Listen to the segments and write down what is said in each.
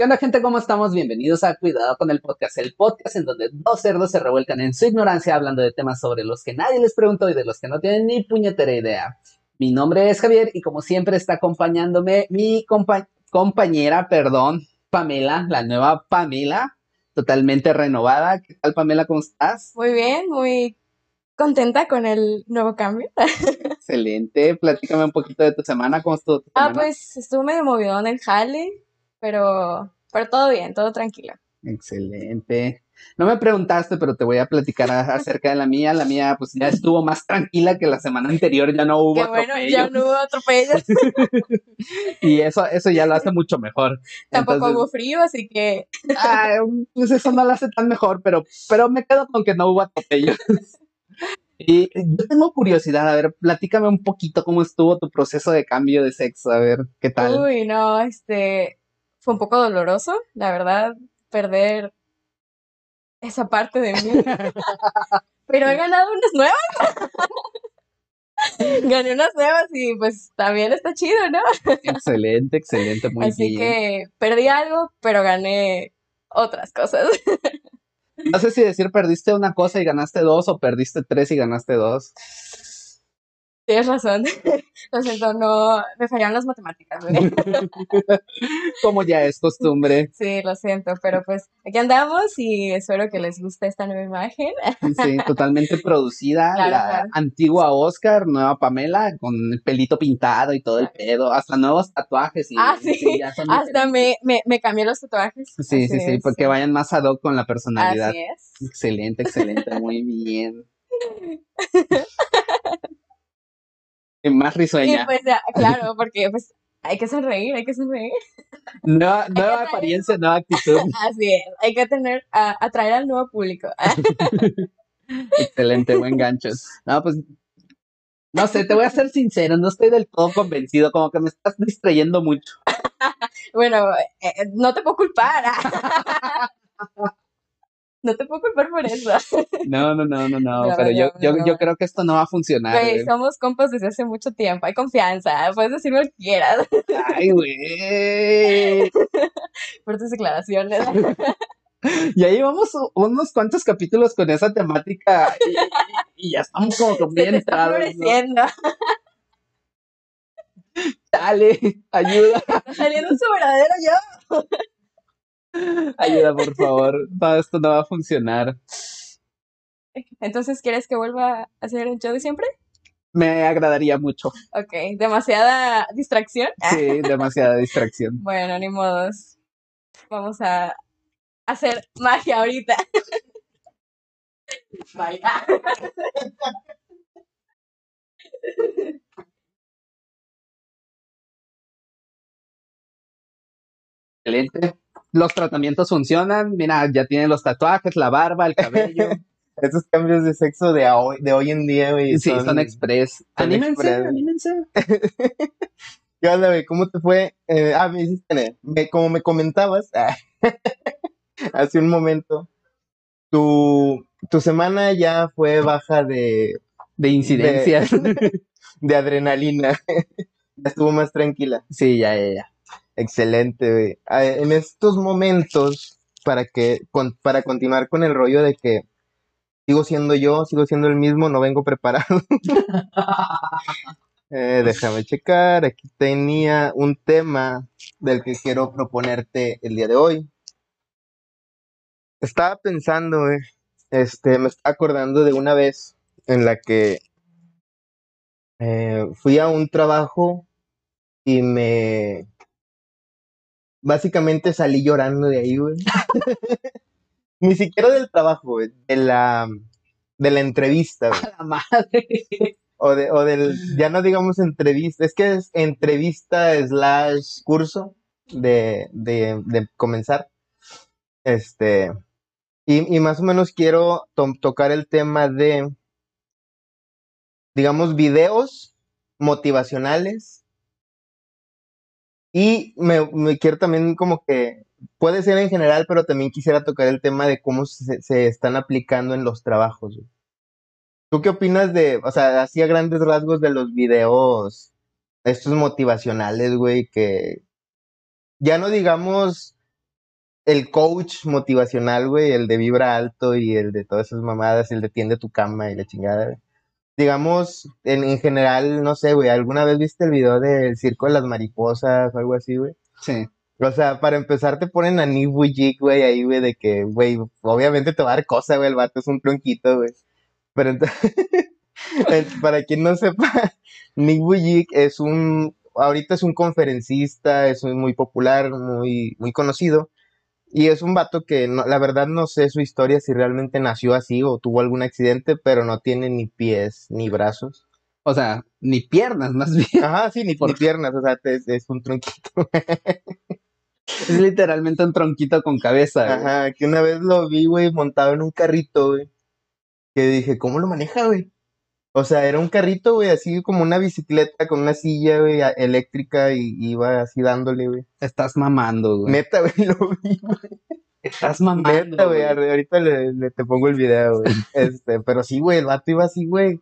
¿Qué onda, gente? ¿Cómo estamos? Bienvenidos a Cuidado con el Podcast, el podcast en donde dos cerdos se revuelcan en su ignorancia hablando de temas sobre los que nadie les preguntó y de los que no tienen ni puñetera idea. Mi nombre es Javier y como siempre está acompañándome mi compañera, perdón, Pamela, la nueva Pamela, totalmente renovada. ¿Qué tal, Pamela? ¿Cómo estás? Muy bien, muy contenta con el nuevo cambio. Excelente. Platícame un poquito de tu semana. ¿Cómo estuvo tu ah, semana? Ah, pues estuvo medio movido en el jale pero, pero todo bien, todo tranquilo. Excelente. No me preguntaste, pero te voy a platicar acerca de la mía. La mía, pues ya estuvo más tranquila que la semana anterior, ya no hubo Qué bueno, ya no hubo atropellos. y eso, eso ya lo hace mucho mejor. Tampoco hubo frío, así que. pues eso no lo hace tan mejor, pero, pero me quedo con que no hubo atropellos. Y yo tengo curiosidad, a ver, platícame un poquito cómo estuvo tu proceso de cambio de sexo, a ver, ¿qué tal? Uy, no, este, fue un poco doloroso, la verdad, perder esa parte de mí. Pero he ganado unas nuevas. Gané unas nuevas y pues también está chido, ¿no? excelente, excelente, muy Así bien. Así que perdí algo, pero gané otras cosas. no sé si decir perdiste una cosa y ganaste dos o perdiste tres y ganaste dos. Tienes razón. Lo siento, no, me fallaron las matemáticas. Como ya es costumbre. Sí, lo siento, pero pues aquí andamos y espero que les guste esta nueva imagen. Sí, totalmente producida. la antigua Oscar, nueva Pamela, con el pelito pintado y todo el pedo, hasta nuevos tatuajes. Y, ah, sí, hasta me, me, me, cambié los tatuajes. Sí, sí, sí, porque vayan más ad hoc con la personalidad. Así es. Excelente, excelente, muy bien. Más risueña. pues, claro, porque pues hay que sonreír, hay que sonreír. Nueva, nueva apariencia, nueva actitud. Así es, hay que tener, atraer al nuevo público. Excelente, buen gancho. No, pues, no sé, te voy a ser sincero, no estoy del todo convencido, como que me estás distrayendo mucho. bueno, eh, no te puedo culpar. No te puedo culpar por eso. No, no, no, no, no, pero yo, yo, yo creo que esto no va a funcionar. Güey, somos compas desde hace mucho tiempo, hay confianza, puedes decir lo que quieras. Ay, güey. Fuertes declaraciones. Ya llevamos unos cuantos capítulos con esa temática y, ya estamos como bien entrados. ¿no? Dale, ayuda. Saliendo su verdadero yo. Ayuda, por favor. Todo esto no va a funcionar. Entonces, ¿quieres que vuelva a hacer el show de siempre? Me agradaría mucho. Ok, ¿demasiada distracción? Sí, demasiada distracción. bueno, ni modos. Vamos a hacer magia ahorita. Vaya. Excelente los tratamientos funcionan. Mira, ya tienen los tatuajes, la barba, el cabello. Esos cambios de sexo de hoy, de hoy en día, güey. Sí, son, express. anímense, anímense. ¿Qué onda, güey? ¿Cómo te fue? Eh, ah, me hiciste, como me comentabas hace un momento, tu, tu semana ya fue baja de... De incidencias. De, de adrenalina. ya estuvo más tranquila. Sí, ya, ya, ya. Excelente, En estos momentos, para que, para continuar con el rollo de que sigo siendo yo, sigo siendo el mismo, no vengo preparado. Eh, déjame checar, aquí tenía un tema del que quiero proponerte el día de hoy. Estaba pensando, este, me estaba acordando de una vez en la que eh, fui a un trabajo y me Básicamente salí llorando de ahí, güey. Ni siquiera del trabajo, güey. De la, de la entrevista, güey. A la madre. O, de, o del, ya no digamos entrevista, es que es entrevista slash curso de, de, de comenzar. Este, y, y, más o menos quiero tocar el tema de, digamos, videos motivacionales y me, quiero también como que, puede ser en general, pero también quisiera tocar el tema de cómo se, están aplicando en los trabajos. ¿Tú qué opinas de, o sea, así a grandes rasgos de los videos, estos motivacionales, güey, que ya no digamos el coach motivacional, güey, el de vibra alto y el de todas esas mamadas, el de tiende tu cama y la chingada, güey. Digamos, en, en general, no sé, güey, ¿alguna vez viste el video del circo de las mariposas o algo así, güey? Sí. O sea, para empezar te ponen a Nick Vujicic, güey, ahí, güey, de que, güey, obviamente te va a dar cosa, güey, el vato es un tronquito, güey. Pero entonces, para quien no sepa, Nick Vujicic es un, ahorita es un conferencista, es muy popular, muy, muy conocido. Y es un vato que no, la verdad no sé su historia si realmente nació así o tuvo algún accidente, pero no tiene ni pies ni brazos. O sea, ni piernas, más bien. Ajá, sí, ni, Por- ni piernas, o sea, es un tronquito. Es literalmente un tronquito con cabeza. güey. Ajá, que una vez lo vi, güey, montado en un carrito, güey. Que dije, ¿cómo lo maneja, güey? O sea, era un carrito, güey, así como una bicicleta con una silla, güey, eléctrica y iba así dándole, güey. Estás mamando, güey. Neta, güey, lo vi, Estás mamando. Neta, güey, güey. ahor- ahorita le, le- te pongo el video, güey. Este, pero sí, güey, el vato iba así, güey.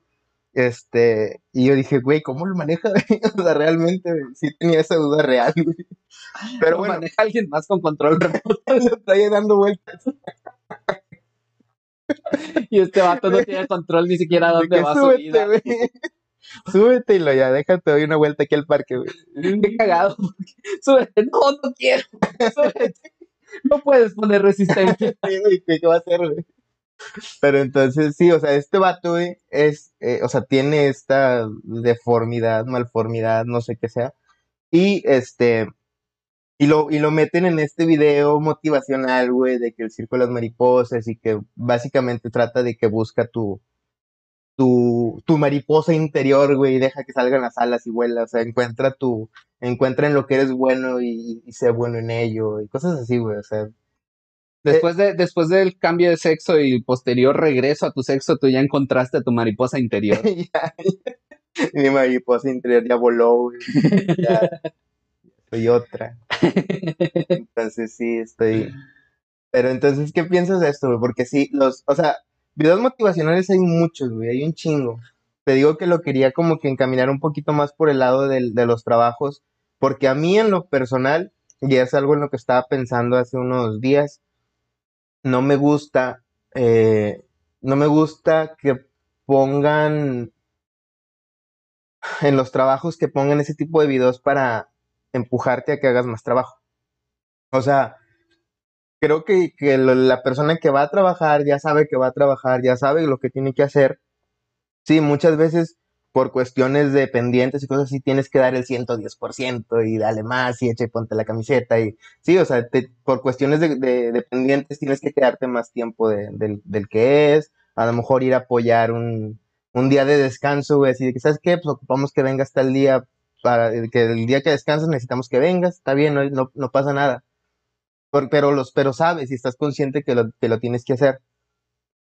Este, y yo dije, güey, ¿cómo lo maneja, güey? O sea, realmente, güey, sí tenía esa duda real, güey. Pero Lo bueno, maneja alguien más con control remoto lo traía dando vueltas. y este vato no tiene control ni siquiera dónde va su súbete, vida. Súbete y lo ya, déjate, doy una vuelta aquí al parque, güey. Qué cagado. Súbete. No, no quiero. Súbete. No puedes poner resistencia. ¿Qué, qué va a hacer, güey? Pero entonces, sí, o sea, este vato, güey, es, eh, o sea, tiene esta deformidad, malformidad, no sé qué sea. Y este, y lo, y lo meten en este video motivacional, güey, de que el circo de las mariposas y que básicamente trata de que busca tu, tu, tu mariposa interior, güey, y deja que salgan las alas y vuela, o sea, encuentra tu, encuentra en lo que eres bueno y, y sé bueno en ello, y cosas así, güey, o sea, Después, de, después del cambio de sexo y posterior regreso a tu sexo, tú ya encontraste a tu mariposa interior. ya, mi mariposa interior ya voló, güey. Ya soy otra. Entonces sí, estoy. Pero entonces, ¿qué piensas de esto? Porque sí, los, o sea, videos motivacionales hay muchos, güey, hay un chingo. Te digo que lo quería como que encaminar un poquito más por el lado de los trabajos, porque a mí en lo personal, y es algo en lo que estaba pensando hace unos días, no me gusta, eh, no me gusta que pongan en los trabajos que pongan ese tipo de videos para empujarte a que hagas más trabajo. O sea, creo que, que la persona que va a trabajar ya sabe que va a trabajar, ya sabe lo que tiene que hacer. Sí, muchas veces por cuestiones de pendientes y cosas así tienes que dar el 110% y dale más y echa y ponte la camiseta y sí, o sea, por cuestiones de, pendientes tienes que quedarte más tiempo de- del, del que es, a lo mejor ir a apoyar un, un día de descanso, güey, así de que, ¿sabes qué? Pues ocupamos que vengas tal día, para que el día que descansas necesitamos que vengas, está bien, no, no, no pasa nada. Pero, los, pero sabes y estás consciente que lo, que lo tienes que hacer.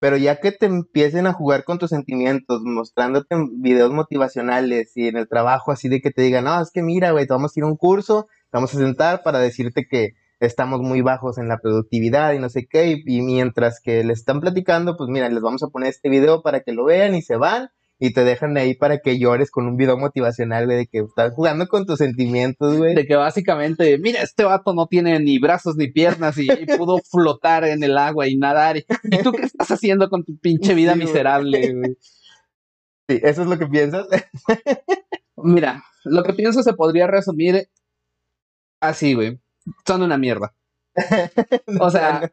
Pero ya que te empiecen a jugar con tus sentimientos, mostrándote videos motivacionales y en el trabajo así de que te digan, no, es que mira, güey, te vamos a ir a un curso, te vamos a sentar para decirte que estamos muy bajos en la productividad y no sé qué, y, y mientras que les están platicando, pues mira, les vamos a poner este video para que lo vean y se van y te dejan ahí para que llores con un video motivacional, güey, de que estás jugando con tus sentimientos, güey. De que básicamente, mira, este vato no tiene ni brazos ni piernas y, y pudo flotar en el agua y nadar. ¿Y tú qué estás haciendo con tu pinche vida Sí, miserable, güey? Sí, eso es lo que piensas. Mira, lo que pienso se podría resumir así, güey. Son una mierda. O sea,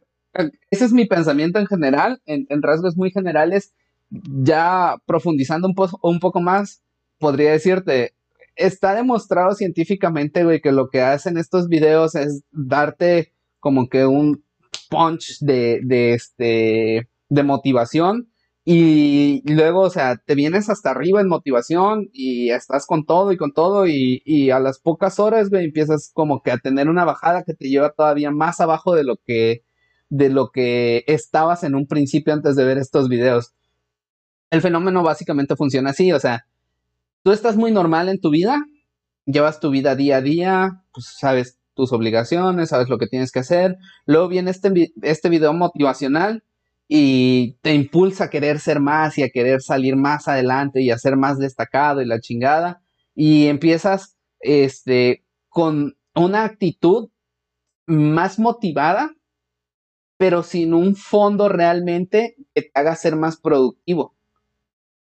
ese es mi pensamiento en general, en, en rasgos muy generales. Ya profundizando un, un poco más, podría decirte, está demostrado científicamente, güey, que lo que hacen estos videos es darte como que un punch de, de, este, de motivación y luego, o sea, te vienes hasta arriba en motivación y estás con todo y con todo y, y a las pocas horas, güey, empiezas como que a tener una bajada que te lleva todavía más abajo de lo que, de lo que estabas en un principio antes de ver estos videos. El fenómeno básicamente funciona así, o sea, tú estás muy normal en tu vida, llevas tu vida día a día, pues sabes tus obligaciones, sabes lo que tienes que hacer, luego viene este, este video motivacional y te impulsa a querer ser más y a querer salir más adelante y a ser más destacado y la chingada, y empiezas este, con una actitud más motivada pero sin un fondo realmente que te haga ser más productivo.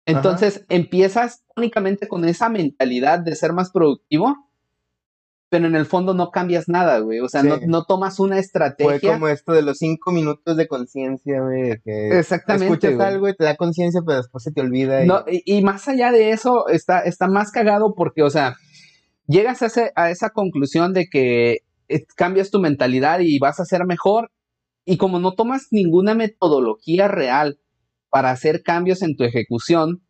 Entonces empiezas únicamente con esa mentalidad de ser más productivo, pero en el fondo no cambias nada, güey. O sea, no, Sí. no tomas una estrategia. Fue como esto de los cinco minutos de conciencia, güey. Que Exactamente, Escuchas güey. algo y te da conciencia, pero después se te olvida. y- No, y, y más allá de eso, está, está más cagado porque, o sea, llegas a, ese- a esa conclusión de que eh, cambias tu mentalidad y vas a ser mejor, y como no tomas ninguna metodología real para hacer cambios en tu ejecución,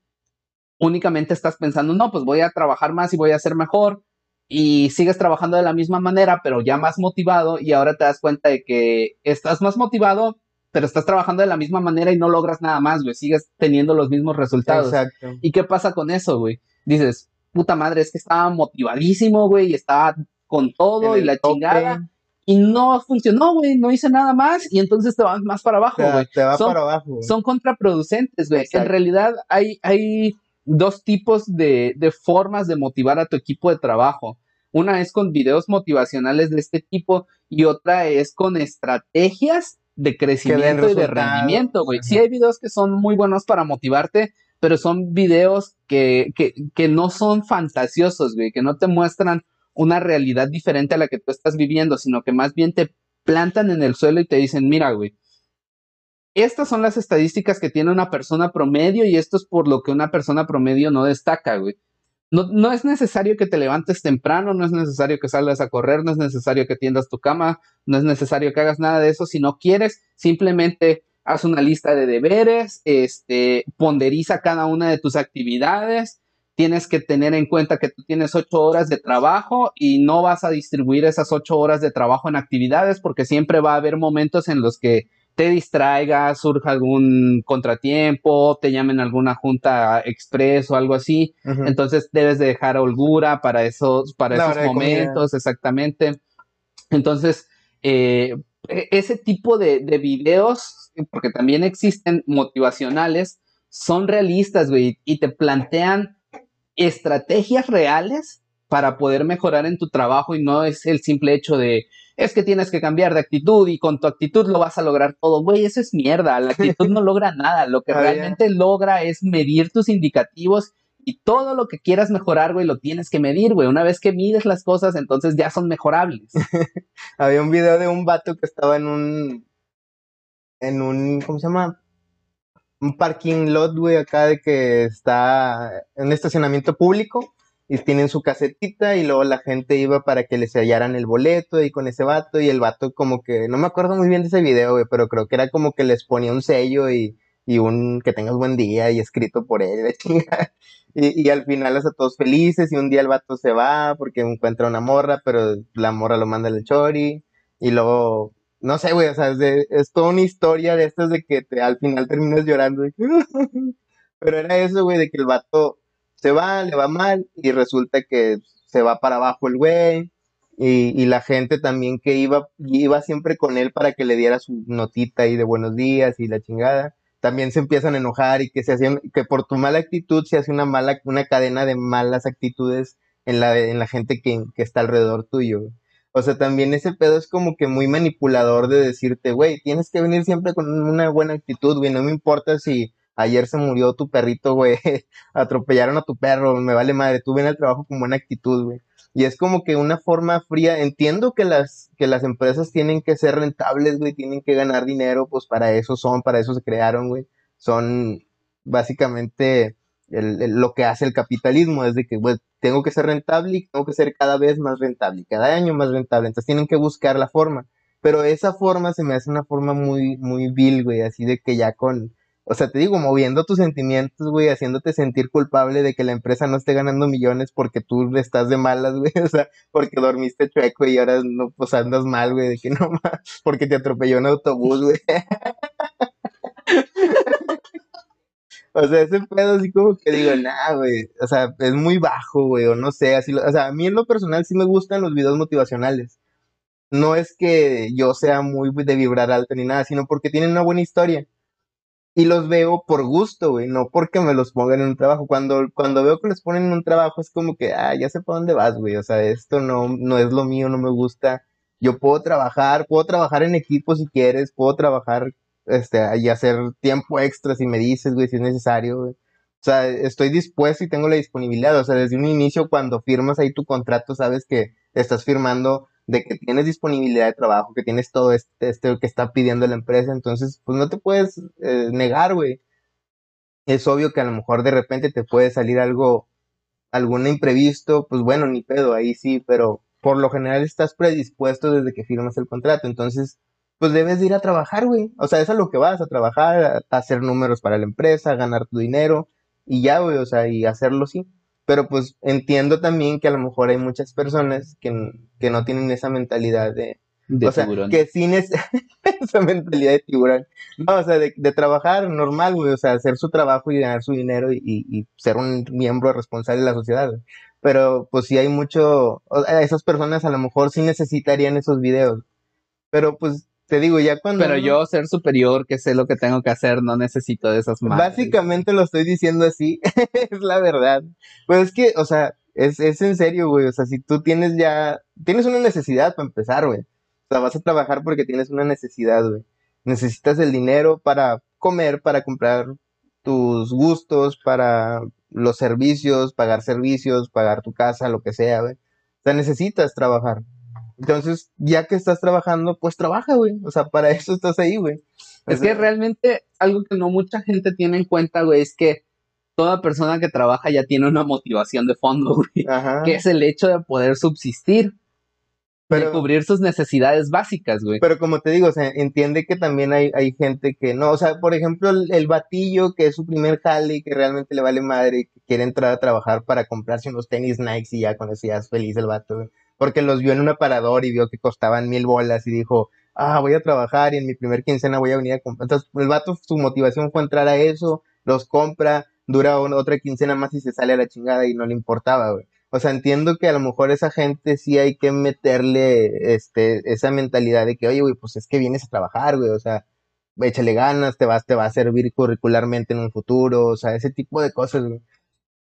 únicamente estás pensando, no, pues voy a trabajar más y voy a ser mejor, y sigues trabajando de la misma manera, pero ya más motivado, y ahora te das cuenta de que estás más motivado, pero estás trabajando de la misma manera y no logras nada más, güey, sigues teniendo los mismos resultados. Exacto. ¿Y qué pasa con eso, güey? Dices, puta madre, es que estaba motivadísimo, güey, y estaba con todo En y la tope, chingada, y no funcionó, güey, no hice nada más, y entonces te vas más para abajo, güey. te para abajo. Son contraproducentes, güey. En realidad hay, hay dos tipos de, de formas de motivar a tu equipo de trabajo. Una es con videos motivacionales de este tipo y otra es con estrategias de crecimiento y de rendimiento, güey. Sí hay videos que son muy buenos para motivarte, pero son videos que, que, que no son fantasiosos, güey, que no te muestran una realidad diferente a la que tú estás viviendo, sino que más bien te plantan en el suelo y te dicen, mira, güey, estas son las estadísticas que tiene una persona promedio y esto es por lo que una persona promedio no destaca, güey. No, no es necesario que te levantes temprano, no es necesario que salgas a correr, no es necesario que tiendas tu cama, no es necesario que hagas nada de eso. Si no quieres, simplemente haz una lista de deberes, este, ponderiza cada una de tus actividades. Tienes que tener en cuenta que tú tienes ocho horas de trabajo y no vas a distribuir esas ocho horas de trabajo en actividades porque siempre va a haber momentos en los que te distraigas, surja algún contratiempo, te llamen a alguna junta express o algo así. Entonces debes de dejar holgura para esos, para La esos comida. momentos, exactamente. Entonces, eh, e- ese tipo de, de videos, porque también existen motivacionales, son realistas, güey, y te plantean estrategias reales para poder mejorar en tu trabajo y no es el simple hecho de, es que tienes que cambiar de actitud y con tu actitud lo vas a lograr todo. Güey, eso es mierda, la actitud no logra nada, lo que Ah, realmente logra es medir tus indicativos y todo lo que quieras mejorar, güey, lo tienes que medir, güey. Una vez que mides las cosas, entonces ya son mejorables. Había un video de un vato que estaba en un. En un. ¿Cómo se llama? Un parking lot, güey, acá de que está en estacionamiento público y tienen su casetita y luego la gente iba para que les sellaran el boleto y con ese vato y el vato como que, no me acuerdo muy bien de ese video, güey, pero creo que era como que les ponía un sello y, y un que tengas buen día y escrito por él. Y, y al final hasta todos felices y un día el vato se va porque encuentra una morra, pero la morra lo manda al chori y luego, no sé, güey, o sea, es, de- es toda una historia de estas de que te, al final terminas llorando. pero era eso, güey, de que el vato se va, le va mal y resulta que se va para abajo el güey. Y, y la gente también que iba, iba siempre con él para que le diera su notita ahí de buenos días y la chingada también se empiezan a enojar y que se hacían, que por tu mala actitud se hace una mala, una cadena de malas actitudes en la, la gente que está alrededor tuyo. O sea, también ese pedo es como que muy manipulador de decirte, güey, tienes que venir siempre con una buena actitud, güey, no me importa si ayer se murió tu perrito, güey, atropellaron a tu perro, me vale madre, tú ven al trabajo con buena actitud, güey. Y es como que una forma fría, entiendo que las, que las empresas tienen que ser rentables, güey, tienen que ganar dinero, pues para eso son, para eso se crearon, güey. Son básicamente el- el- lo que hace el capitalismo, es de que, güey, tengo que ser rentable y tengo que ser cada vez más rentable, cada año más rentable, entonces tienen que buscar la forma. Pero esa forma se me hace una forma muy, muy vil, güey, así de que ya con, o sea, te digo, moviendo tus sentimientos, güey, haciéndote sentir culpable de que la empresa no esté ganando millones porque tú estás de malas, güey, o sea, porque dormiste chueco y ahora no, pues andas mal, güey, de que no más, porque te atropelló un autobús, güey. O sea, ese pedo así como que digo, nah, güey, o sea, es muy bajo, güey, o no sé, así, lo- o sea, a mí en lo personal sí me gustan los videos motivacionales. No es que yo sea muy de vibrar alto ni nada, sino porque tienen una buena historia. Y los veo por gusto, güey, no porque me los pongan en un trabajo. Cuando, cuando veo que los ponen en un trabajo es como que, ah, ya sé para dónde vas, güey. O sea, esto no, no es lo mío, no me gusta. yo puedo trabajar, puedo trabajar en equipo si quieres, puedo trabajar, este, y hacer tiempo extra si me dices, güey, si es necesario. O sea, estoy dispuesto y tengo la disponibilidad. O sea, desde un inicio, cuando firmas ahí tu contrato, sabes que estás firmando de que tienes disponibilidad de trabajo, que tienes todo este, este que está pidiendo la empresa. Entonces, pues no te puedes eh, negar, güey. Es obvio que a lo mejor de repente te puede salir algo, algún imprevisto, pues bueno, ni pedo, ahí sí, pero por lo general estás predispuesto desde que firmas el contrato. Entonces, pues debes ir a trabajar, güey. O sea, es a lo que vas, a trabajar, a hacer números para la empresa, a ganar tu dinero y ya, güey, o sea, y hacerlo sí. Pero pues entiendo también que a lo mejor hay muchas personas que, que no tienen esa mentalidad de... De o sea, tiburón. que sin es- esa mentalidad de tiburón. No, o sea, de, de trabajar normal, güey, o sea, hacer su trabajo y ganar su dinero y, y- y ser un miembro responsable de la sociedad, güey. Pero pues sí hay mucho, o sea, esas personas a lo mejor sí necesitarían esos videos. Pero pues te digo, ya cuando... Pero uno- yo, ser superior, que sé lo que tengo que hacer, no necesito de esas madres. Básicamente lo estoy diciendo así, es la verdad. Pues es que, o sea, es, es en serio, güey. O sea, si tú tienes ya, tienes una necesidad para empezar, güey. O sea, vas a trabajar porque tienes una necesidad, güey. Necesitas el dinero para comer, para comprar tus gustos, para los servicios, pagar servicios, pagar tu casa, lo que sea, güey. O sea, necesitas trabajar. Entonces, ya que estás trabajando, pues trabaja, güey. O sea, para eso estás ahí, güey. Es que realmente algo que no mucha gente tiene en cuenta, güey, es que toda persona que trabaja ya tiene una motivación de fondo, güey. Ajá. Que es el hecho de poder subsistir, de Pero- cubrir sus necesidades básicas, güey. Pero como te digo, o sea, entiende que también hay, hay gente que no, o sea, por ejemplo, el, el batillo que es su primer jale y que realmente le vale madre y que quiere entrar a trabajar para comprarse unos tenis Nike y ya con eso ya es feliz el vato, güey. Porque los vio en un aparador y vio que costaban mil bolas y dijo, ah, voy a trabajar y en mi primer quincena voy a venir a comprar. Entonces, el vato, su motivación fue entrar a eso, los compra, dura una- otra quincena más y se sale a la chingada y no le importaba, güey. O sea, entiendo que a lo mejor esa gente sí hay que meterle este, esa mentalidad de que, oye, güey, pues es que vienes a trabajar, güey, o sea, échale ganas, te vas, te va a servir curricularmente en un futuro, o sea, ese tipo de cosas, güey.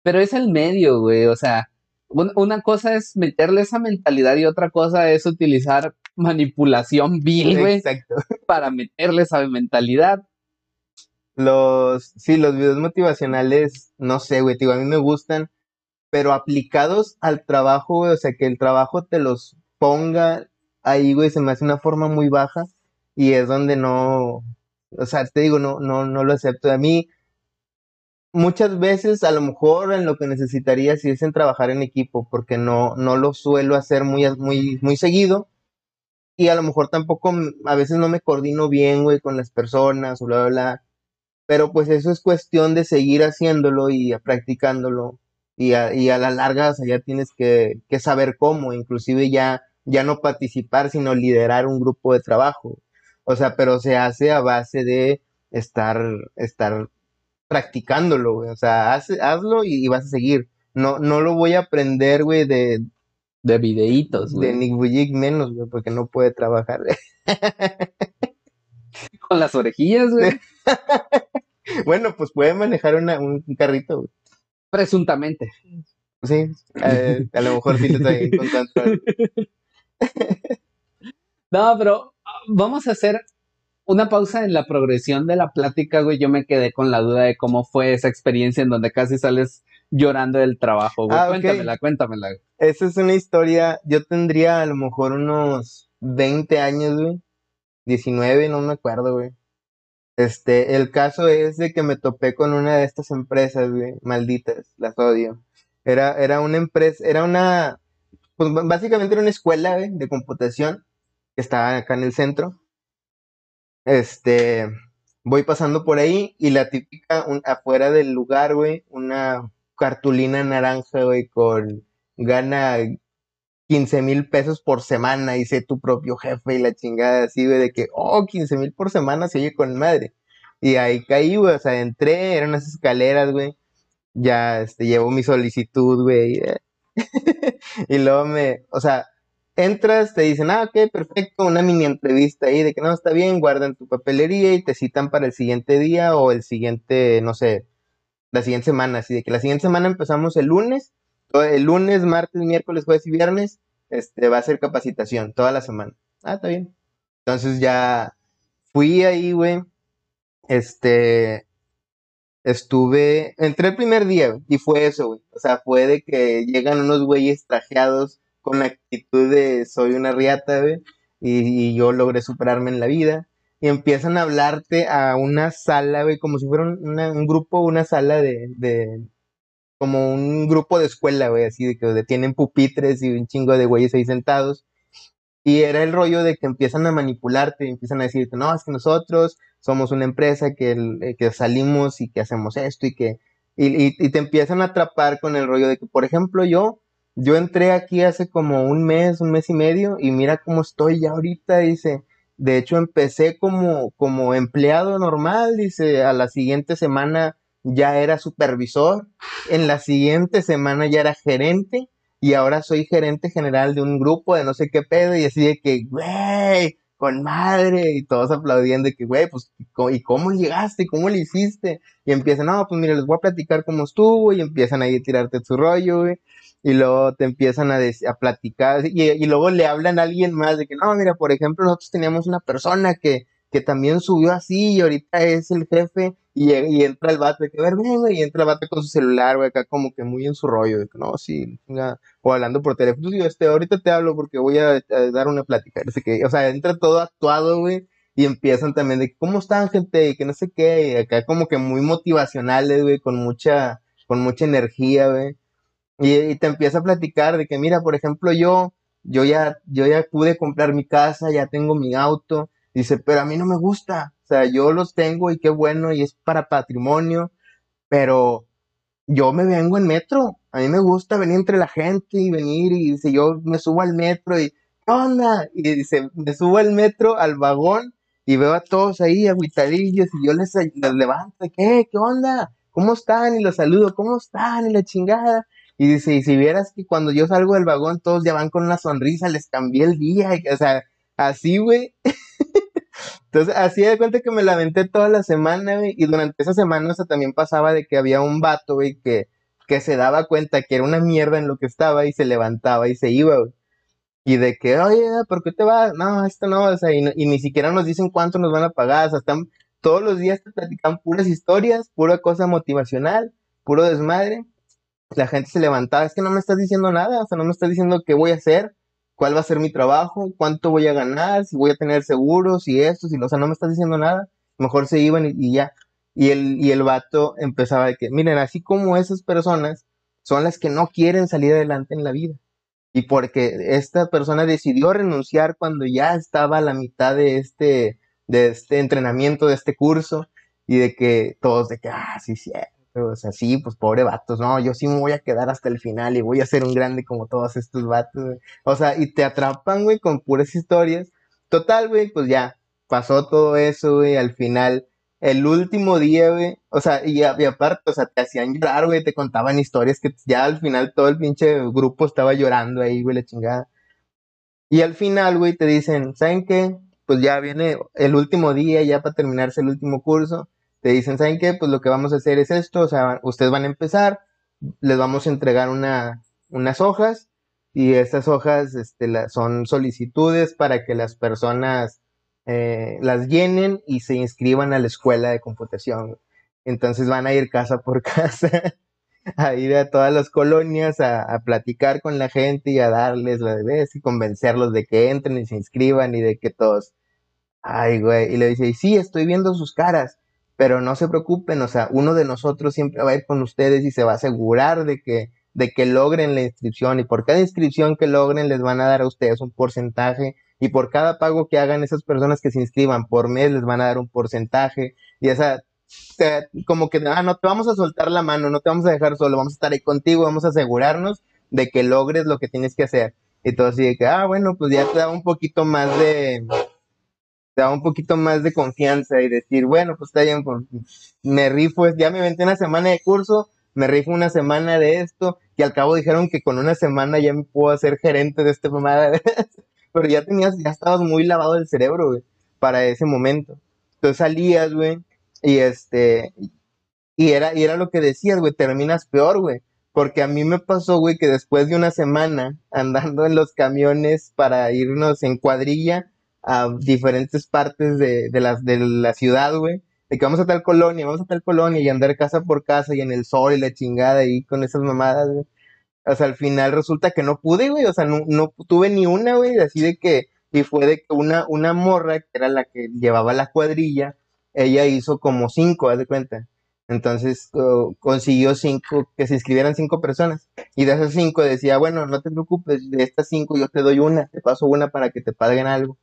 Pero es el medio, güey. O sea, una cosa es meterle esa mentalidad y otra cosa es utilizar manipulación vil, güey, para meterle esa mentalidad. Los, sí, los videos motivacionales, no sé, güey, digo, a mí me gustan, pero aplicados al trabajo, güey, o sea, que el trabajo te los ponga ahí, güey, se me hace una forma muy baja y es donde no, o sea, te digo, no, no, no lo acepto. A mí, muchas veces, a lo mejor en lo que necesitaría sí es en trabajar en equipo, porque no, no lo suelo hacer muy, muy, muy seguido. Y a lo mejor tampoco, m- a veces no me coordino bien, güey, con las personas, bla, bla, bla. Pero pues eso es cuestión de seguir haciéndolo y a- practicándolo. Y a, y a la larga, o sea, ya tienes que, que saber cómo, inclusive ya, ya no participar, sino liderar un grupo de trabajo. O sea, pero se hace a base de estar, estar practicándolo, güey. O sea, haz- hazlo y, y vas a seguir. No, no lo voy a aprender, güey, de, De videitos, de güey. Nick Vujicic menos, güey, porque no puede trabajar. Con las orejillas, güey. Bueno, pues puede manejar una, un carrito, güey. Presuntamente. Sí, eh, a lo mejor sí tanto. No, pero vamos a hacer una pausa en la progresión de la plática, güey. Yo me quedé con la duda de cómo fue esa experiencia en donde casi sales llorando del trabajo, güey. Ah, ok. Cuéntamela, cuéntamela. güey. Esa es una historia, yo tendría a lo mejor unos 20 años, güey. 19, no me acuerdo, güey. Este, el caso es de que me topé con una de estas empresas, güey, malditas, las odio. Era, era una empresa, era una, pues básicamente era una escuela, güey, de computación que estaba acá en el centro. Este, voy pasando por ahí y la típica, un- afuera del lugar, güey, una cartulina naranja, güey, con gana 15 mil pesos por semana y sé tu propio jefe y la chingada así, güey, de que, oh, 15 mil por semana se oye con madre. Y ahí caí, güey, o sea, entré, eran unas escaleras, güey. Ya, este, llevo mi solicitud, güey. y luego me, o sea, entras, te dicen, ah, ok, perfecto, una mini entrevista ahí de que no, está bien, guardan tu papelería y te citan para el siguiente día o el siguiente, no sé, la siguiente semana, así de que la siguiente semana empezamos el lunes, el lunes, martes, miércoles, jueves y viernes, este, va a ser capacitación toda la semana. Ah, está bien. Entonces ya fui ahí, güey. Este, estuve, entré el primer día, güey, y fue eso, güey. O sea, fue de que llegan unos güeyes trajeados con la actitud de soy una riata, güey, y, yo logré superarme en la vida. Y empiezan a hablarte a una sala, güey, como si fuera un, grupo, una sala de, como un grupo de escuela, güey, así de que tienen pupitres y un chingo de güeyes ahí sentados. Y era el rollo de que empiezan a manipularte, y empiezan a decirte, no, es que nosotros somos una empresa que, eh, que salimos y que hacemos esto y que... Y te empiezan a atrapar con el rollo de que, por ejemplo, yo, yo entré aquí hace como un mes, un mes y medio, y mira cómo estoy ya ahorita, dice. De hecho, empecé como, como empleado normal, dice, a la siguiente semana ya era supervisor, en la siguiente semana ya era gerente, y ahora soy gerente general de un grupo de no sé qué pedo, y así de que, güey, con madre, y todos aplaudiendo de que, güey, pues, ¿y cómo llegaste? ¿Cómo le hiciste? Y empiezan, no, pues mira, les voy a platicar cómo estuvo, y empiezan ahí a tirarte su rollo, güey, y luego te empiezan a, a platicar, y, y luego le hablan a alguien más de que, no, mira, por ejemplo, nosotros teníamos una persona que, que también subió así, y ahorita es el jefe, y, entra el vato de que, a ver, ven, güey, y entra el vato con su celular, güey, acá como que muy en su rollo, de que, no, sí, chinga, o hablando por teléfono, sí, este, ahorita te hablo porque voy a, dar una plática, sé qué, o sea, entra todo actuado, güey, y empiezan también de que, ¿cómo están, gente? Y que no sé qué, y acá como que muy motivacionales, güey, con mucha, con mucha energía, güey, y, te empieza a platicar de que, mira, por ejemplo, yo, yo ya, yo ya pude comprar mi casa, ya tengo mi auto, dice, pero a mí no me gusta, o sea, yo los tengo y qué bueno, y es para patrimonio, pero yo me vengo en metro. A mí me gusta venir entre la gente y venir y dice, yo me subo al metro y, ¿qué onda? Y dice, me subo al metro, al vagón y veo a todos ahí agüitadillos y yo les, les levanto, ¿qué? ¿Qué onda? ¿Cómo están? Y los saludo, ¿cómo están? Y la chingada. Y dice, y si vieras que cuando yo salgo del vagón todos ya van con una sonrisa, les cambié el día, o sea, así, güey. Entonces, así de cuenta que me lamenté toda la semana, güey, y durante esa semana, o sea, también pasaba de que había un vato, güey, que, que se daba cuenta que era una mierda en lo que estaba y se levantaba y se iba, güey. Y de que, oye, ¿por qué te vas? No, esto no, o sea, y ni siquiera nos dicen cuánto nos van a pagar, o sea, están, todos los días te platican puras historias, pura cosa motivacional, puro desmadre. La gente se levantaba, es que no me estás diciendo nada, o sea, no me estás diciendo qué voy a hacer, cuál va a ser mi trabajo, cuánto voy a ganar, si voy a tener seguros, si esto, si lo, o sea, no me estás diciendo nada. Mejor se iban y, ya. Y el, y el vato empezaba de que, miren, así como esas personas son las que no quieren salir adelante en la vida. Y porque esta persona decidió renunciar cuando ya estaba a la mitad de este, de este entrenamiento, de este curso, y de que todos de que, ah, sí, sí, o sea, sí, pues pobre vatos, no, yo sí me voy a quedar hasta el final y voy a ser un grande como todos estos vatos, güey. O sea, y te atrapan, güey, con puras historias. Total, güey, pues ya, pasó todo eso, güey, al final, el último día, güey, o sea, y, y aparte, o sea, te hacían llorar, güey, te contaban historias que ya al final todo el pinche grupo estaba llorando ahí, güey, la chingada. Y al final, güey, te dicen, ¿saben qué? Pues ya viene el último día, ya para terminarse el último curso. Te dicen, ¿saben qué? Pues lo que vamos a hacer es esto, o sea, ustedes van a empezar, les vamos a entregar una, unas hojas y estas hojas este, son solicitudes para que las personas eh, las llenen y se inscriban a la escuela de computación. Entonces van a ir casa por casa a ir a todas las colonias a, platicar con la gente y a darles la vez y convencerlos de que entren y se inscriban y de que todos, ay, güey, y le dice, sí, estoy viendo sus caras, pero no se preocupen, o sea, uno de nosotros siempre va a ir con ustedes y se va a asegurar de que, de que logren la inscripción y por cada inscripción que logren les van a dar a ustedes un porcentaje y por cada pago que hagan esas personas que se inscriban por mes les van a dar un porcentaje y esa como que ah, no te vamos a soltar la mano, no te vamos a dejar solo, vamos a estar ahí contigo, vamos a asegurarnos de que logres lo que tienes que hacer. Y todo así de que, ah, bueno, pues ya te da un poquito más de, da un poquito más de confianza y decir, bueno, pues está bien, pues, me rifo, ya me inventé una semana de curso, me rifo una semana de esto, y al cabo dijeron que con una semana ya me puedo hacer gerente de este mamada, pero ya tenías, ya estabas muy lavado del cerebro, güey, para ese momento. Entonces salías, güey, y este, y era, y era lo que decías, güey, terminas peor, güey, Porque a mí me pasó, güey, que después de una semana andando en los camiones para irnos en cuadrilla a diferentes partes de, de, las, de la ciudad, güey, de que vamos a tal colonia, vamos a tal colonia y andar casa por casa y en el sol y la chingada y con esas mamadas, güey. O sea, al final resulta que no pude, güey, o sea, no, no tuve ni una, güey, así de que, y fue de que una, una morra, que era la que llevaba la cuadrilla, ella hizo como cinco, haz de cuenta. Entonces co- consiguió cinco, que se inscribieran cinco personas. Y de esas cinco decía, bueno, no te preocupes, de estas cinco yo te doy una, te paso una para que te paguen algo.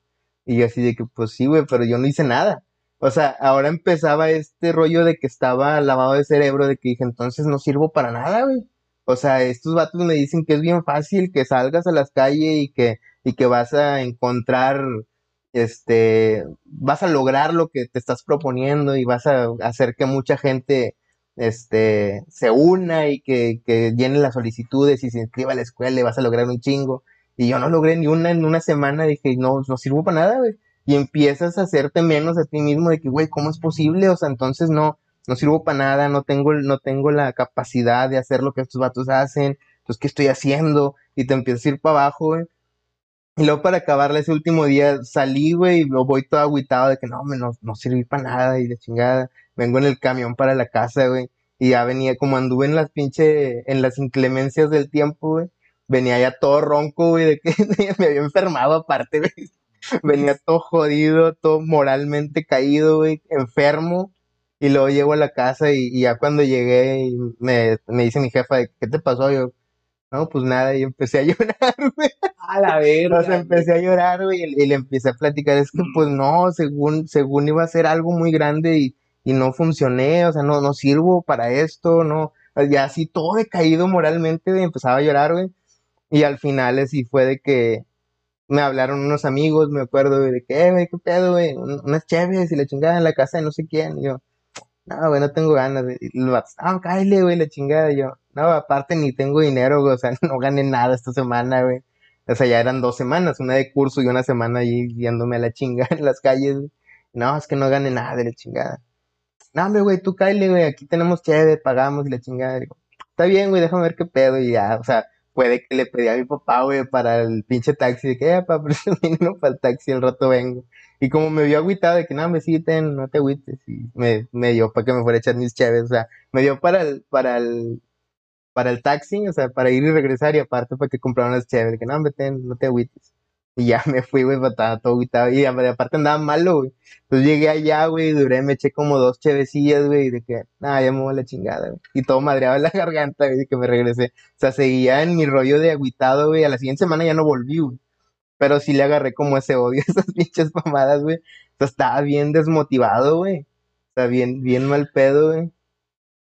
Y yo así de que, pues sí, güey, pero yo no hice nada. O sea, ahora empezaba este rollo de que estaba lavado de cerebro, de que dije, entonces no sirvo para nada, güey. O sea, estos vatos me dicen que es bien fácil que salgas a las calles y que, y que vas a encontrar, este, vas a lograr lo que te estás proponiendo y vas a hacer que mucha gente, este, se una y que, que llene las solicitudes y se inscriba a la escuela y vas a lograr un chingo. Y yo no logré ni una en una semana, dije, no, no sirvo para nada, güey. Y empiezas a hacerte menos a ti mismo de que, güey, ¿cómo es posible? O sea, entonces no, no sirvo para nada, no tengo, no tengo la capacidad de hacer lo que estos vatos hacen, entonces, ¿qué estoy haciendo? Y te empiezas a ir para abajo, güey. Y luego para acabarla ese último día salí, güey, y voy todo agüitado de que no, me no, no serví para nada y de chingada. Vengo en el camión para la casa, güey. Y ya venía, como anduve en las pinche, en las inclemencias del tiempo, güey. Venía ya todo ronco, güey, de que me había enfermado aparte, güey. Venía todo jodido, todo moralmente caído, güey, enfermo. Y luego llego a la casa y, y ya cuando llegué y me, me dice mi jefa, de, ¿qué te pasó? Yo, no, pues nada, y empecé a llorar, güey. A la verga. O sea, empecé a llorar, güey, y, y le empecé a platicar, es que pues no, según, según iba a ser algo muy grande y, y no funcioné, o sea, no, no sirvo para esto, no, ya así todo decaído moralmente, güey, empezaba a llorar, güey, y al final así fue de que me hablaron unos amigos, me acuerdo, de que, eh, güey, qué pedo, güey, Un- unas chéves y la chingada en la casa de no sé quién, y yo, no, güey, no tengo ganas, y los vatos, ah, cállate, güey, la chingada, y yo, no, aparte ni tengo dinero, güey, o sea, no gané nada esta semana, güey. O sea, ya eran dos semanas, una de curso y una semana ahí guiándome a la chingada en las calles. güey. No, es que no gane nada de la chingada. No, hombre, güey, tú cállate, güey, aquí tenemos chévere, pagamos y la chingada. Digo, está bien, güey, déjame ver qué pedo y ya, o sea, puede que le pedí a mi papá, güey, para el pinche taxi, de que, eh, papá, no para el taxi, al rato vengo. Y como me vio agüitado de que, no, me sí, ten, no te agüites, y me, me dio para que me fuera a echar mis chéves, o sea, me dio para el, para el, para el taxi, o sea, para ir y regresar y aparte para que compraran las chéves, que no, hombre, ten, no te agüites. Y ya me fui, güey, pues, estaba todo agüitado y aparte andaba malo, güey. Entonces llegué allá, güey, duré, me eché como dos chevecillas, güey, y de que, nada, ya me voy a la chingada, güey. Y todo madreaba la garganta, güey, de que me regresé. O sea, seguía en mi rollo de agüitado, güey. A la siguiente semana ya no volví, güey. Pero sí le agarré como ese odio a esas pinches mamadas, güey. O sea, estaba bien desmotivado, güey. O sea, bien, bien mal pedo, güey.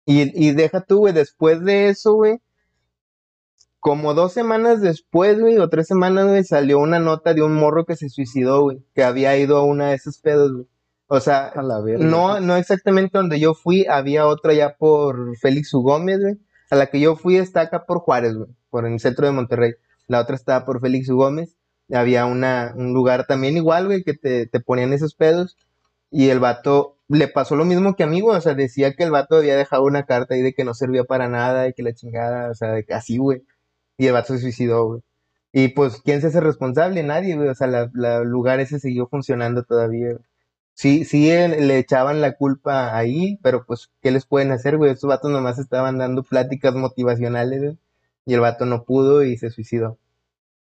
Y, y deja tú, güey, después de eso, güey, como dos semanas después, güey, o tres semanas, güey, salió una nota de un morro que se suicidó, güey, que había ido a una de esos pedos, güey. O sea, A la verga. no, no exactamente donde yo fui, había otra ya por Félix U. Gómez, güey. A la que yo fui está acá por Juárez, güey, por el centro de Monterrey. La otra estaba por Félix U. Gómez. Había una, un lugar también igual, güey, que te, te ponían esos pedos. Y el vato le pasó lo mismo que a mí, güey. O sea, decía que el vato había dejado una carta ahí de que no servía para nada y que la chingada, o sea, de que así, güey. Y el vato se suicidó, güey. Y pues, ¿quién se hace responsable? Nadie, güey. O sea, la, la lugar ese siguió funcionando todavía. güey. Sí, sí le echaban la culpa ahí, pero pues, ¿qué les pueden hacer, güey? Estos vatos nomás estaban dando pláticas motivacionales, güey. Y el vato no pudo y se suicidó.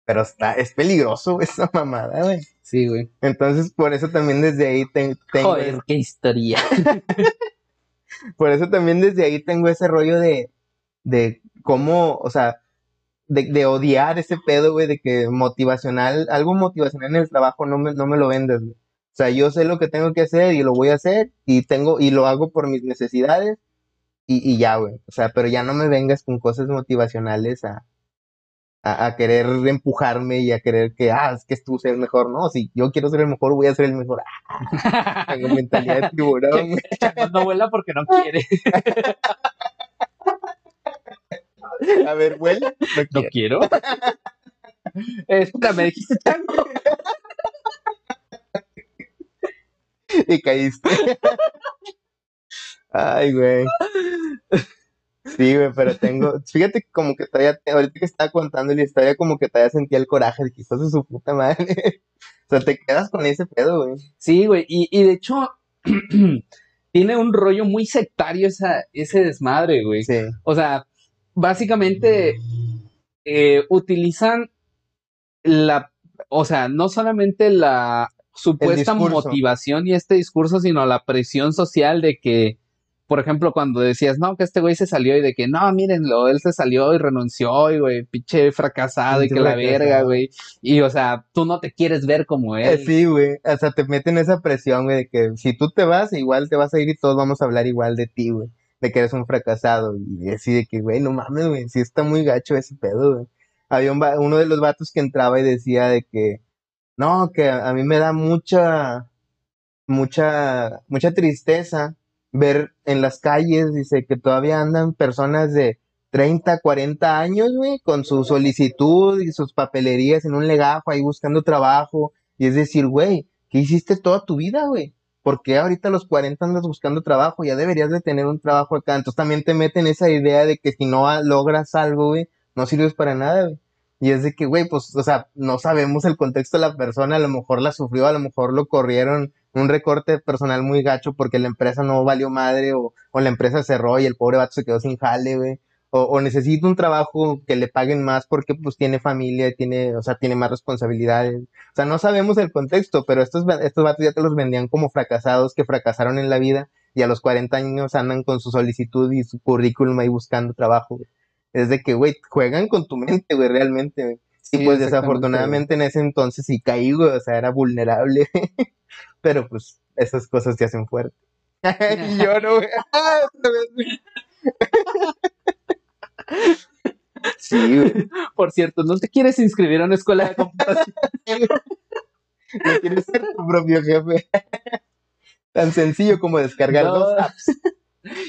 Pero está, es peligroso güey, esa mamada, güey. Sí, güey. Entonces, por eso también desde ahí te- tengo, Joder, qué historia. por eso también desde ahí tengo ese rollo de, de cómo, o sea, de, de odiar ese pedo, güey, de que motivacional, algo motivacional en el trabajo no me, no me lo vendas, güey. O sea, yo sé lo que tengo que hacer y lo voy a hacer y tengo, y lo hago por mis necesidades y, y ya, güey. O sea, pero ya no me vengas con cosas motivacionales a, a, a querer empujarme y a querer que, ah, es que tú seas mejor. No, si yo quiero ser el mejor, voy a ser el mejor. Ah, tengo mentalidad de tiburón, no vuela porque no quiere. A ver, vuela. No No quiero. Espera, me dijiste chango. Y caíste. Ay, güey. Sí, güey, pero tengo, fíjate como que todavía, ahorita que estaba contando la historia, como que todavía sentía el coraje de que de su puta madre. O sea, te quedas con ese pedo, güey. Sí, güey, y, y de hecho tiene un rollo muy sectario esa, ese desmadre, güey. Sí. O sea, básicamente eh, utilizan la, o sea, no solamente la supuesta motivación y este discurso, sino la presión social de que, por ejemplo, cuando decías, no, que este güey se salió y de que, no, mírenlo, él se salió y renunció y, güey, pinche fracasado y que la verga, güey. Y, o sea, tú no te quieres ver como Eh, él. Sí, güey. O sea, te meten esa presión, güey, de que si tú te vas, igual te vas a ir y todos vamos a hablar igual de ti, güey. De que eres un fracasado. Y así de que, güey, no mames, güey. Sí está muy gacho ese pedo, güey. Había un uno de los vatos que entraba y decía de que, no, que a, a mí me da mucha, mucha, mucha tristeza ver en las calles, dice, que todavía andan personas de 30, 40 años, güey, con su solicitud y sus papelerías en un legajo ahí buscando trabajo. Y es decir, güey, ¿qué hiciste toda tu vida, güey? ¿Por qué ahorita a los 40 andas buscando trabajo? Ya deberías de tener un trabajo acá. Entonces también te meten esa idea de que si no logras algo, güey, no sirves para nada, güey. Y es de que, güey, pues, o sea, no sabemos el contexto de la persona, a lo mejor la sufrió, a lo mejor lo corrieron, un recorte personal muy gacho porque la empresa no valió madre o, o la empresa cerró y el pobre vato se quedó sin jale, güey. O, o necesita un trabajo que le paguen más porque pues tiene familia, tiene, o sea, tiene más responsabilidades. O sea, no sabemos el contexto, pero estos, estos vatos ya te los vendían como fracasados que fracasaron en la vida y a los 40 años andan con su solicitud y su currículum ahí buscando trabajo, güey. Es de que, güey, juegan con tu mente, güey, realmente, güey. Sí, Y pues desafortunadamente en ese entonces sí caí, güey, o sea, era vulnerable. Pero pues esas cosas te hacen fuerte. y yo no, güey. Ah, otra vez, güey. Sí, güey. Por cierto, ¿no te quieres inscribir a una escuela de computación? No quieres ser tu propio jefe. Tan sencillo como descargar No. dos apps.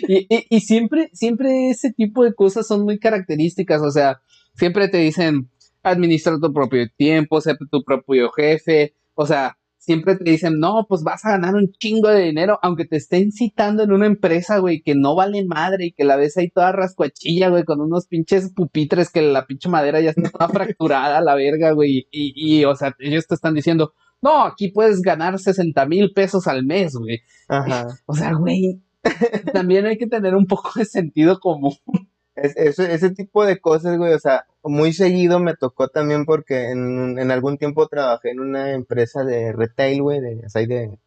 Y, y- y siempre, siempre ese tipo de cosas son muy características, o sea, siempre te dicen, administra tu propio tiempo, sé tu propio jefe, o sea, siempre te dicen, no, pues vas a ganar un chingo de dinero, aunque te estén citando en una empresa, güey, que no vale madre y que la ves ahí toda rascuachilla, güey, con unos pinches pupitres que la pinche madera ya está toda fracturada, la verga, güey, y, y, o sea, ellos te están diciendo, no, aquí puedes ganar 60 mil pesos al mes, güey. Ajá. O sea, güey, también hay que tener un poco de sentido común. Es, ese, ese tipo de cosas, güey, o sea, muy seguido me tocó también porque en, en algún tiempo trabajé en una empresa de retail, güey, de, o sea, de,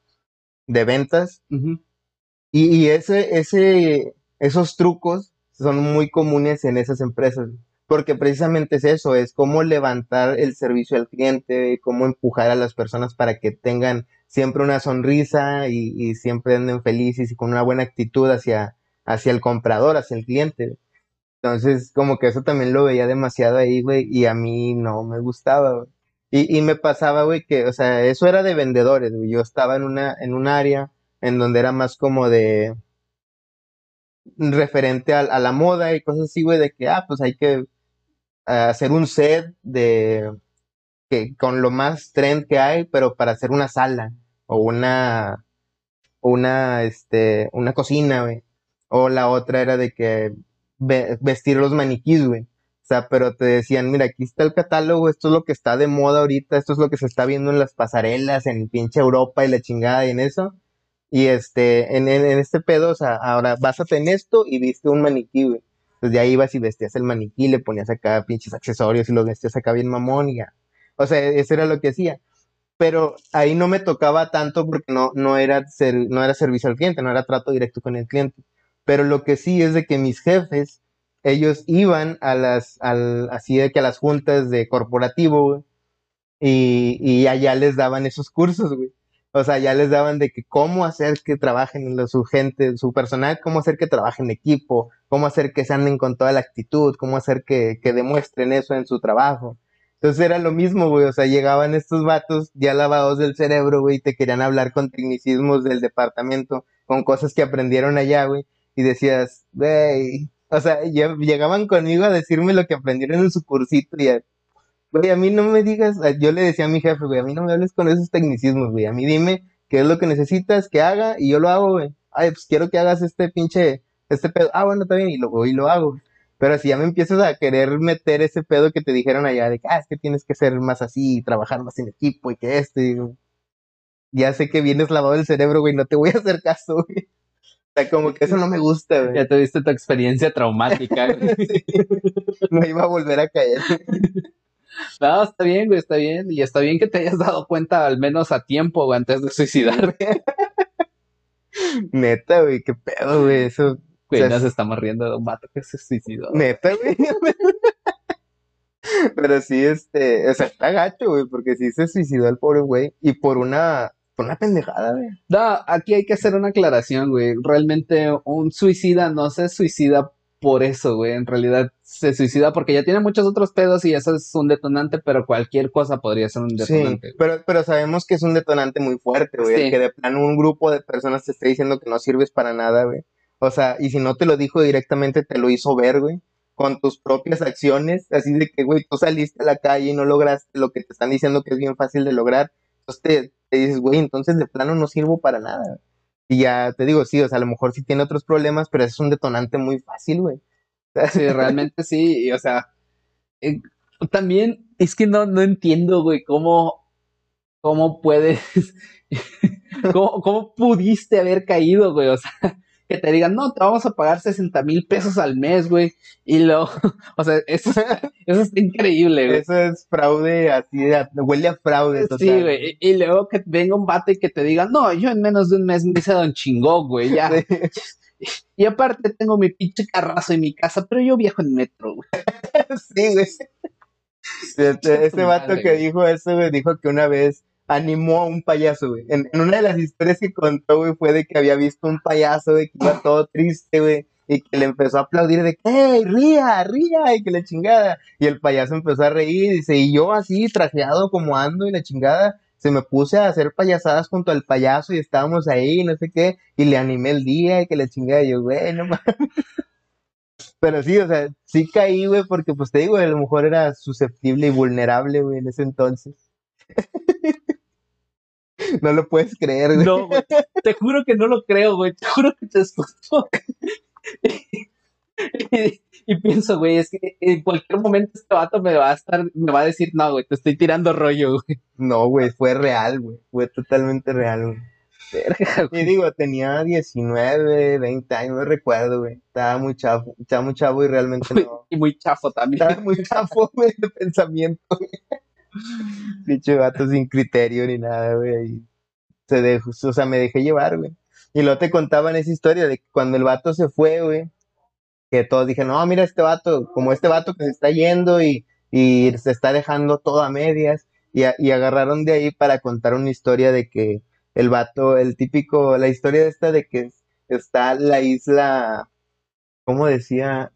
de ventas. Y, y ese, ese, esos trucos son muy comunes en esas empresas, porque precisamente es eso, es cómo levantar el servicio al cliente, cómo empujar a las personas para que tengan siempre una sonrisa y, y siempre anden felices y con una buena actitud hacia, hacia el comprador, hacia el cliente. Entonces, como que eso también lo veía demasiado ahí, güey, y a mí no me gustaba, güey. Y, y me pasaba, güey, que, o sea, eso era de vendedores, güey. Yo estaba en una, en un área en donde era más como de referente a, a la moda y cosas así, güey, de que, ah, pues hay que eh, hacer un set de que con lo más trend que hay, pero para hacer una sala o una una este una cocina, güey. O la otra era de que ve- vestir los maniquís, güey. O sea, pero te decían, mira, aquí está el catálogo, esto es lo que está de moda ahorita, esto es lo que se está viendo en las pasarelas, en pinche Europa y la chingada y en eso. Y este, en, en, en este pedo, o sea, ahora básate en esto y viste un maniquí, güey. Entonces ya ibas y vestías el maniquí, le ponías acá pinches accesorios y los vestías acá bien mamón y ya. O sea, eso era lo que hacía. Pero ahí no me tocaba tanto porque no, no, era ser, no era servicio al cliente, no era trato directo con el cliente. Pero lo que sí es de que mis jefes, ellos iban a las, al, así de que a las juntas de corporativo, güey, y, allá les daban esos cursos, güey. O sea, ya les daban de que cómo hacer que trabajen los, su gente, su personal, cómo hacer que trabajen en equipo, cómo hacer que se anden con toda la actitud, cómo hacer que, que demuestren eso en su trabajo. Entonces era lo mismo, güey, o sea, llegaban estos vatos ya lavados del cerebro, güey, y te querían hablar con tecnicismos del departamento, con cosas que aprendieron allá, güey, y decías, güey, o sea, lle- llegaban conmigo a decirme lo que aprendieron en su cursito y, güey, a mí no me digas, yo le decía a mi jefe, güey, a mí no me hables con esos tecnicismos, güey, a mí dime qué es lo que necesitas que haga y yo lo hago, güey. Ay, pues quiero que hagas este pinche este pedo, ah, bueno, está bien, y lo y lo hago. Pero si ya me empiezas a querer meter ese pedo que te dijeron allá, de que, ah, es que tienes que ser más así, trabajar más en equipo y que este, digo, ya sé que vienes lavado el cerebro, güey, no te voy a hacer caso, güey. O sea, como que eso no me gusta, güey. Ya tuviste tu experiencia traumática. güey. No iba a volver a caer. no, está bien, güey, está bien. Y está bien que te hayas dado cuenta al menos a tiempo, güey, antes de suicidarte. Neta, güey, qué pedo, güey, eso. Güey, O sea, nos estamos riendo de un vato que se suicidó. Neta, güey. Pero sí, este, o sea, está gacho, güey, porque sí se suicidó el pobre güey. Y por una, por una pendejada, güey. No, aquí hay que hacer una aclaración, güey. Realmente un suicida no se suicida por eso, güey. En realidad se suicida porque ya tiene muchos otros pedos y eso es un detonante, pero cualquier cosa podría ser un Sí, detonante. güey. pero, pero sabemos que es un detonante muy fuerte, güey. Sí. el Que de plano un grupo de personas te esté diciendo que no sirves para nada, güey. O sea, y si no te lo dijo directamente, te lo hizo ver, güey. Con tus propias acciones. Así de que, güey, tú saliste a la calle y no lograste lo que te están diciendo que es bien fácil de lograr. Entonces te, dices, güey, entonces de plano no sirvo para nada. Y ya te digo, sí, o sea, a lo mejor sí tiene otros problemas, pero es un detonante muy fácil, güey. Sí, realmente sí. O sea, eh, también es que no, no entiendo, güey, cómo, cómo puedes, cómo, cómo pudiste haber caído, güey. O sea, que te digan, no, te vamos a pagar 60 mil pesos al mes, güey. Y luego, o sea, eso, eso está increíble, güey. Eso es fraude, así de, huele a fraude total. Sí, güey. Y, y luego que venga un vato y que te diga, no, yo en menos de un mes me hice Don Chingón, güey, ya. Y aparte tengo mi pinche carrazo en mi casa, pero yo viajo en metro, güey. Sí, güey. Este, este vato que dijo eso, güey, dijo que una vez animó a un payaso, güey. En, una de las historias que contó, güey, fue de que había visto un payaso, güey, que iba todo triste, güey, y que le empezó a aplaudir de que, ¡hey, ría, ría! Y que la chingada. Y el payaso empezó a reír, dice, y yo así, trajeado como ando y la chingada, se me puse a hacer payasadas junto al payaso y estábamos ahí, no sé qué, y le animé el día y que la chingada, y yo, güey, no mames. Pero sí, o sea, sí caí, güey, porque pues te digo, a lo mejor era susceptible y vulnerable, güey, en ese entonces. No lo puedes creer, güey. No, güey. Te juro que no lo creo, güey. Te juro que te escucho. y, y pienso, güey, es que en cualquier momento este vato me va a estar, me va a decir, no, güey, te estoy tirando rollo, güey. No, güey, fue real, güey. Fue totalmente real, güey. Verga, Y güey. digo, tenía 19, 20 años, no recuerdo, güey. Estaba muy chavo, estaba muy chavo y realmente no. Y muy chafo también. Estaba muy chavo, güey, de pensamiento, güey. Pinche vato sin criterio ni nada, güey. Se dejó, o sea, me dejé llevar, güey. Y luego te contaban esa historia de que cuando el vato se fue, güey, que todos dijeron, no, mira este vato, como este vato que se está yendo y, y se está dejando todo a medias. Y, y agarraron de ahí para contar una historia de que el vato, el típico, la historia esta de que está la isla, ¿cómo decía?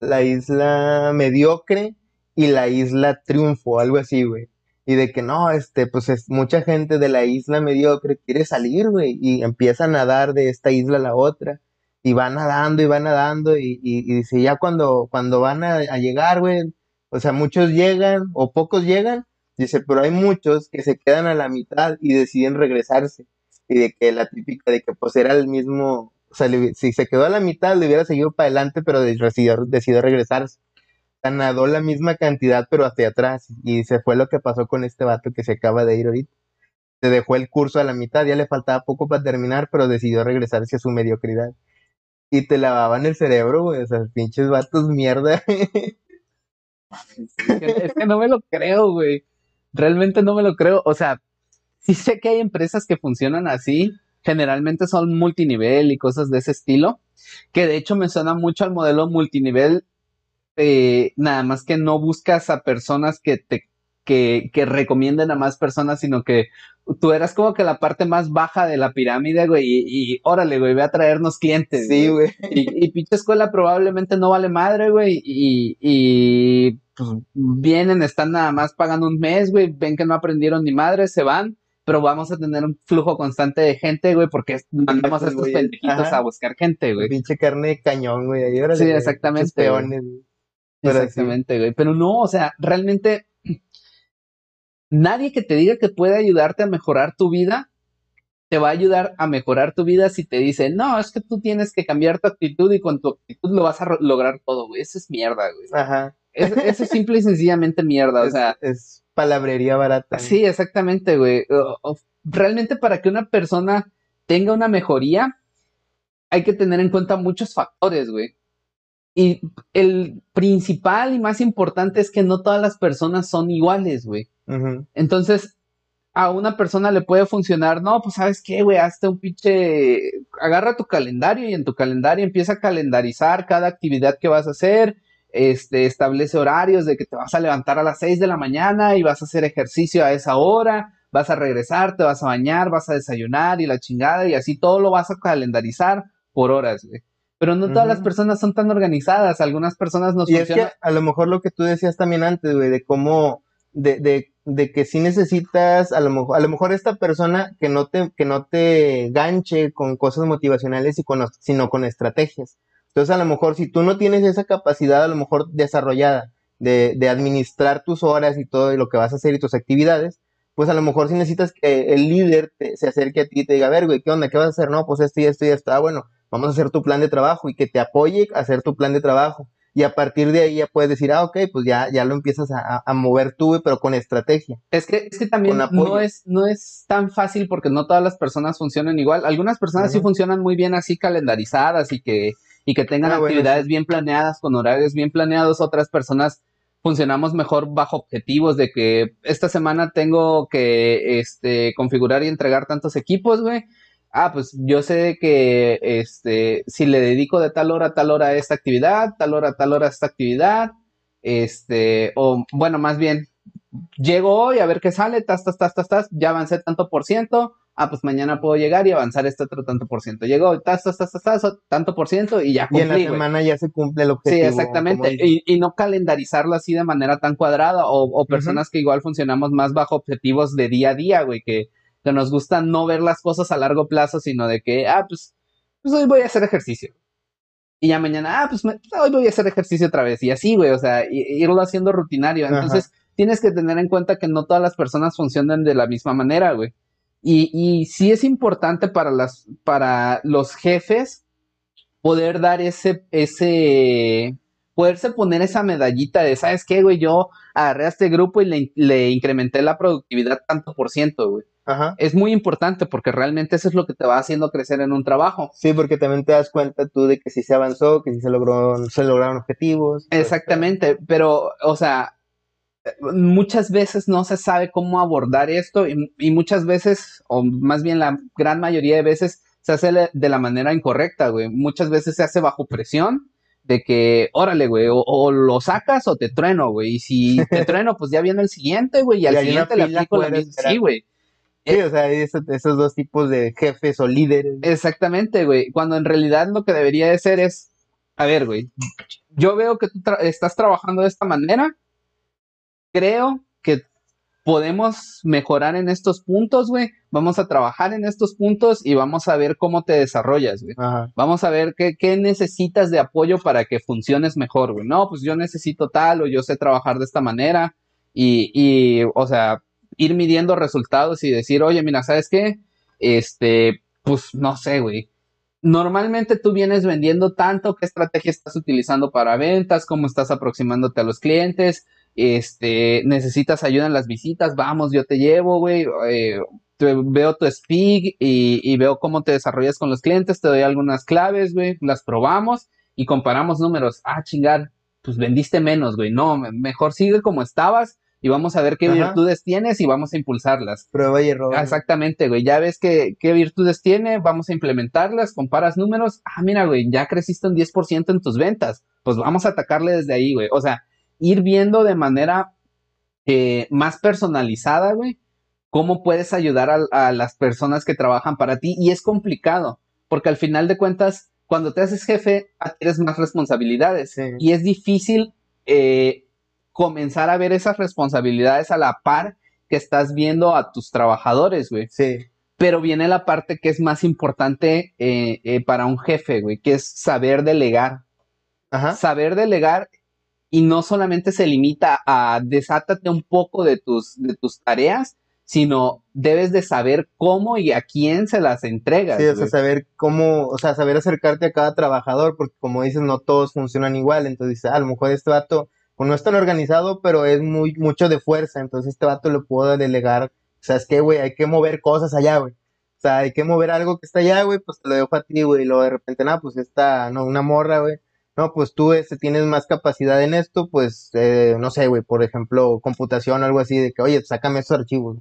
La isla mediocre y la isla triunfo, algo así, güey. Y de que no, este, pues es mucha gente de la isla mediocre quiere salir, güey, y empieza a nadar de esta isla a la otra, y van nadando y van nadando, y, y, dice, ya cuando, cuando van a, llegar, güey, o sea, muchos llegan, o pocos llegan, dice, pero hay muchos que se quedan a la mitad y deciden regresarse, y de que la típica de que pues era el mismo, o sea, si se quedó a la mitad, le hubiera seguido para adelante, pero decidió, decidió regresarse sea, nadó la misma cantidad, pero hacia atrás. Y se fue lo que pasó con este vato que se acaba de ir ahorita. Se dejó el curso a la mitad, ya le faltaba poco para terminar, pero decidió regresarse a su mediocridad. Y te lavaban el cerebro, güey, sea, pinches vatos mierda. Es que no me lo creo, güey. Realmente no me lo creo. O sea, sí sé que hay empresas que funcionan así. Generalmente son multinivel y cosas de ese estilo. Que de hecho me suena mucho al modelo multinivel. Eh, nada más que no buscas a personas que te que, que recomienden a más personas, sino que tú eras como que la parte más baja de la pirámide, güey, y, y órale, güey, ve a traernos clientes. Sí, güey. Y, y pinche escuela probablemente no vale madre, güey. Y, y pues vienen, están nada más pagando un mes, güey. Ven que no aprendieron ni madre, se van. Pero vamos a tener un flujo constante de gente, güey, porque mandamos a estos pendejitos a buscar gente, güey. Pinche carne de cañón, güey. ahí, órale, Sí, exactamente, peones, güey. Exactamente, güey. Pero no, o sea, realmente nadie que te diga que puede ayudarte a mejorar tu vida te va a ayudar a mejorar tu vida si te dice, no, es que tú tienes que cambiar tu actitud y con tu actitud lo vas a lograr todo, güey. Eso es mierda, güey. Ajá. Es- Eso es simple y sencillamente mierda, o es, sea. es palabrería barata. Sí, exactamente, güey. Realmente para que una persona tenga una mejoría, hay que tener en cuenta muchos factores, güey. Y el principal y más importante es que no todas las personas son iguales, güey. Entonces, a una persona le puede funcionar, no, pues sabes qué, güey, hazte un pinche, agarra tu calendario y en tu calendario empieza a calendarizar cada actividad que vas a hacer, este, establece horarios de que te vas a levantar a las 6 de la mañana y vas a hacer ejercicio a esa hora, vas a regresar, te vas a bañar, vas a desayunar y la chingada y así todo lo vas a calendarizar por horas, güey. Pero no todas las personas son tan organizadas, algunas personas nos Y es que a lo mejor lo que tú decías también antes, güey, de cómo, de, de, de que sí necesitas, a lo mejor, a lo mejor esta persona que no te, que no te ganche con cosas motivacionales y con, sino con estrategias. Entonces, a lo mejor si tú no tienes esa capacidad, a lo mejor desarrollada de, de administrar tus horas y todo y lo que vas a hacer y tus actividades, pues a lo mejor si necesitas que el líder te- se acerque a ti y te diga, a ver, güey, ¿qué onda? ¿Qué vas a hacer? No, pues esto y esto y esto. Ah, bueno, vamos a hacer tu plan de trabajo y que te apoye a hacer tu plan de trabajo. Y a partir de ahí ya puedes decir, ah, ok, pues ya, ya lo empiezas a, mover tú, güey, pero con estrategia. Es que, es que también no es, no es tan fácil porque no todas las personas funcionan igual. Algunas personas sí funcionan muy bien así calendarizadas y que, y que tengan Ah, bueno, actividades bien planeadas, con horarios bien planeados. Otras personas funcionamos mejor bajo objetivos de que esta semana tengo que este, configurar y entregar tantos equipos, güey. Ah, pues yo sé que este, si le dedico de tal hora a tal hora a esta actividad, tal hora a tal hora a esta actividad, este, o bueno, más bien, llego hoy a ver qué sale, tas, tas, tas, tas, tas, ya avancé tanto por ciento, ah, pues mañana puedo llegar y avanzar este otro tanto por ciento. Llegó, tas, tas, tas, tas, tas, tanto por ciento y ya Y en la cumplí, semana ya se cumple el Sí, objetivo. exactamente. como dices. Y, y no calendarizarlo así de manera tan cuadrada o, o personas que igual funcionamos más bajo objetivos de día a día, güey, que, que nos gusta no ver las cosas a largo plazo, sino de que, ah, pues, pues hoy voy a hacer ejercicio. Y ya mañana, ah, pues me- hoy voy a hacer ejercicio otra vez. Y así, güey, o sea, irlo haciendo rutinario. Ajá. Entonces, tienes que tener en cuenta que no todas las personas funcionan de la misma manera, güey. Y, y sí es importante para las, para los jefes poder dar ese, ese, poderse poner esa medallita de, ¿sabes qué, güey? Yo agarré a este grupo y le, le incrementé la productividad tanto por ciento, güey. Ajá. Es muy importante porque realmente eso es lo que te va haciendo crecer en un trabajo. Sí, porque también te das cuenta tú de que sí se avanzó, que sí se logró, se lograron objetivos. Exactamente, pero, o sea, muchas veces no se sabe cómo abordar esto y, y muchas veces, o más bien la gran mayoría de veces, se hace de la manera incorrecta, güey. Muchas veces se hace bajo presión de que, órale, güey, o, o lo sacas o te trueno, güey. Y si te trueno, pues ya viene el siguiente, güey, y al Y siguiente le aplico la misma. Sí, güey. Sí, o sea, esos, esos dos tipos de jefes o líderes. Exactamente, güey. Cuando en realidad lo que debería de ser es, a ver, güey, yo veo que tú tra- estás trabajando de esta manera. Creo que podemos mejorar en estos puntos, güey. Vamos a trabajar en estos puntos y vamos a ver cómo te desarrollas, güey. Vamos a ver qué, qué necesitas de apoyo para que funciones mejor, güey. No, pues yo necesito tal o yo sé trabajar de esta manera y, y, o sea, ir midiendo resultados y decir, oye, mira, ¿sabes qué? Este, pues no sé, güey. Normalmente tú vienes vendiendo tanto, qué estrategia estás utilizando para ventas, cómo estás aproximándote a los clientes, este, necesitas ayuda en las visitas, vamos, yo te llevo, güey, eh, veo tu speak y, y veo cómo te desarrollas con los clientes, te doy algunas claves, güey, las probamos y comparamos números. Ah, chingar, pues vendiste menos, güey. No, me- mejor sigue como estabas y vamos a ver qué Ajá. virtudes tienes y vamos a impulsarlas. Prueba y error. Ah, Exactamente, güey. Ya ves que, qué virtudes tiene, vamos a implementarlas, comparas números. Ah, mira, güey, ya creciste un 10% en tus ventas. Pues vamos a atacarle desde ahí, güey. O sea, ir viendo de manera eh, más personalizada, güey, cómo puedes ayudar a, a las personas que trabajan para ti. Y es complicado, porque al final de cuentas, cuando te haces jefe, adquieres más responsabilidades. Sí. Y es difícil eh, comenzar a ver esas responsabilidades a la par que estás viendo a tus trabajadores, güey. Sí. Pero viene la parte que es más importante eh, eh, para un jefe, güey, que es saber delegar. Ajá. Saber delegar y no solamente se limita a desátate un poco de tus, de tus tareas, sino debes de saber cómo y a quién se las entregas. Sí, o sea, saber cómo, o sea, saber acercarte a cada trabajador, porque como dices, no todos funcionan igual, entonces dices, "Ah, a lo mejor este vato, pues no es tan organizado, pero es muy, mucho de fuerza, entonces este vato le puedo delegar, o sea, es que, güey, hay que mover cosas allá, güey. O sea, hay que mover algo que está allá, güey, pues te lo dejo a ti, güey, y luego de repente, nada, pues esta, no, una morra, güey. No, pues tú este, tienes más capacidad en esto, pues, eh, no sé, güey, por ejemplo, computación o algo así, de que, oye, sácame estos archivos.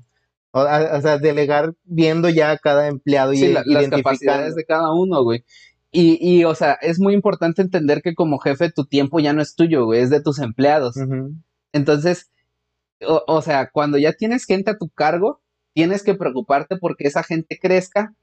O, a- o sea, delegar viendo ya a cada empleado y Sí, la- las capacidades de cada uno, güey. Y, y, o sea, es muy importante entender que como jefe tu tiempo ya no es tuyo, güey, es de tus empleados. Entonces, o, o sea, cuando ya tienes gente a tu cargo, tienes que preocuparte porque esa gente crezca,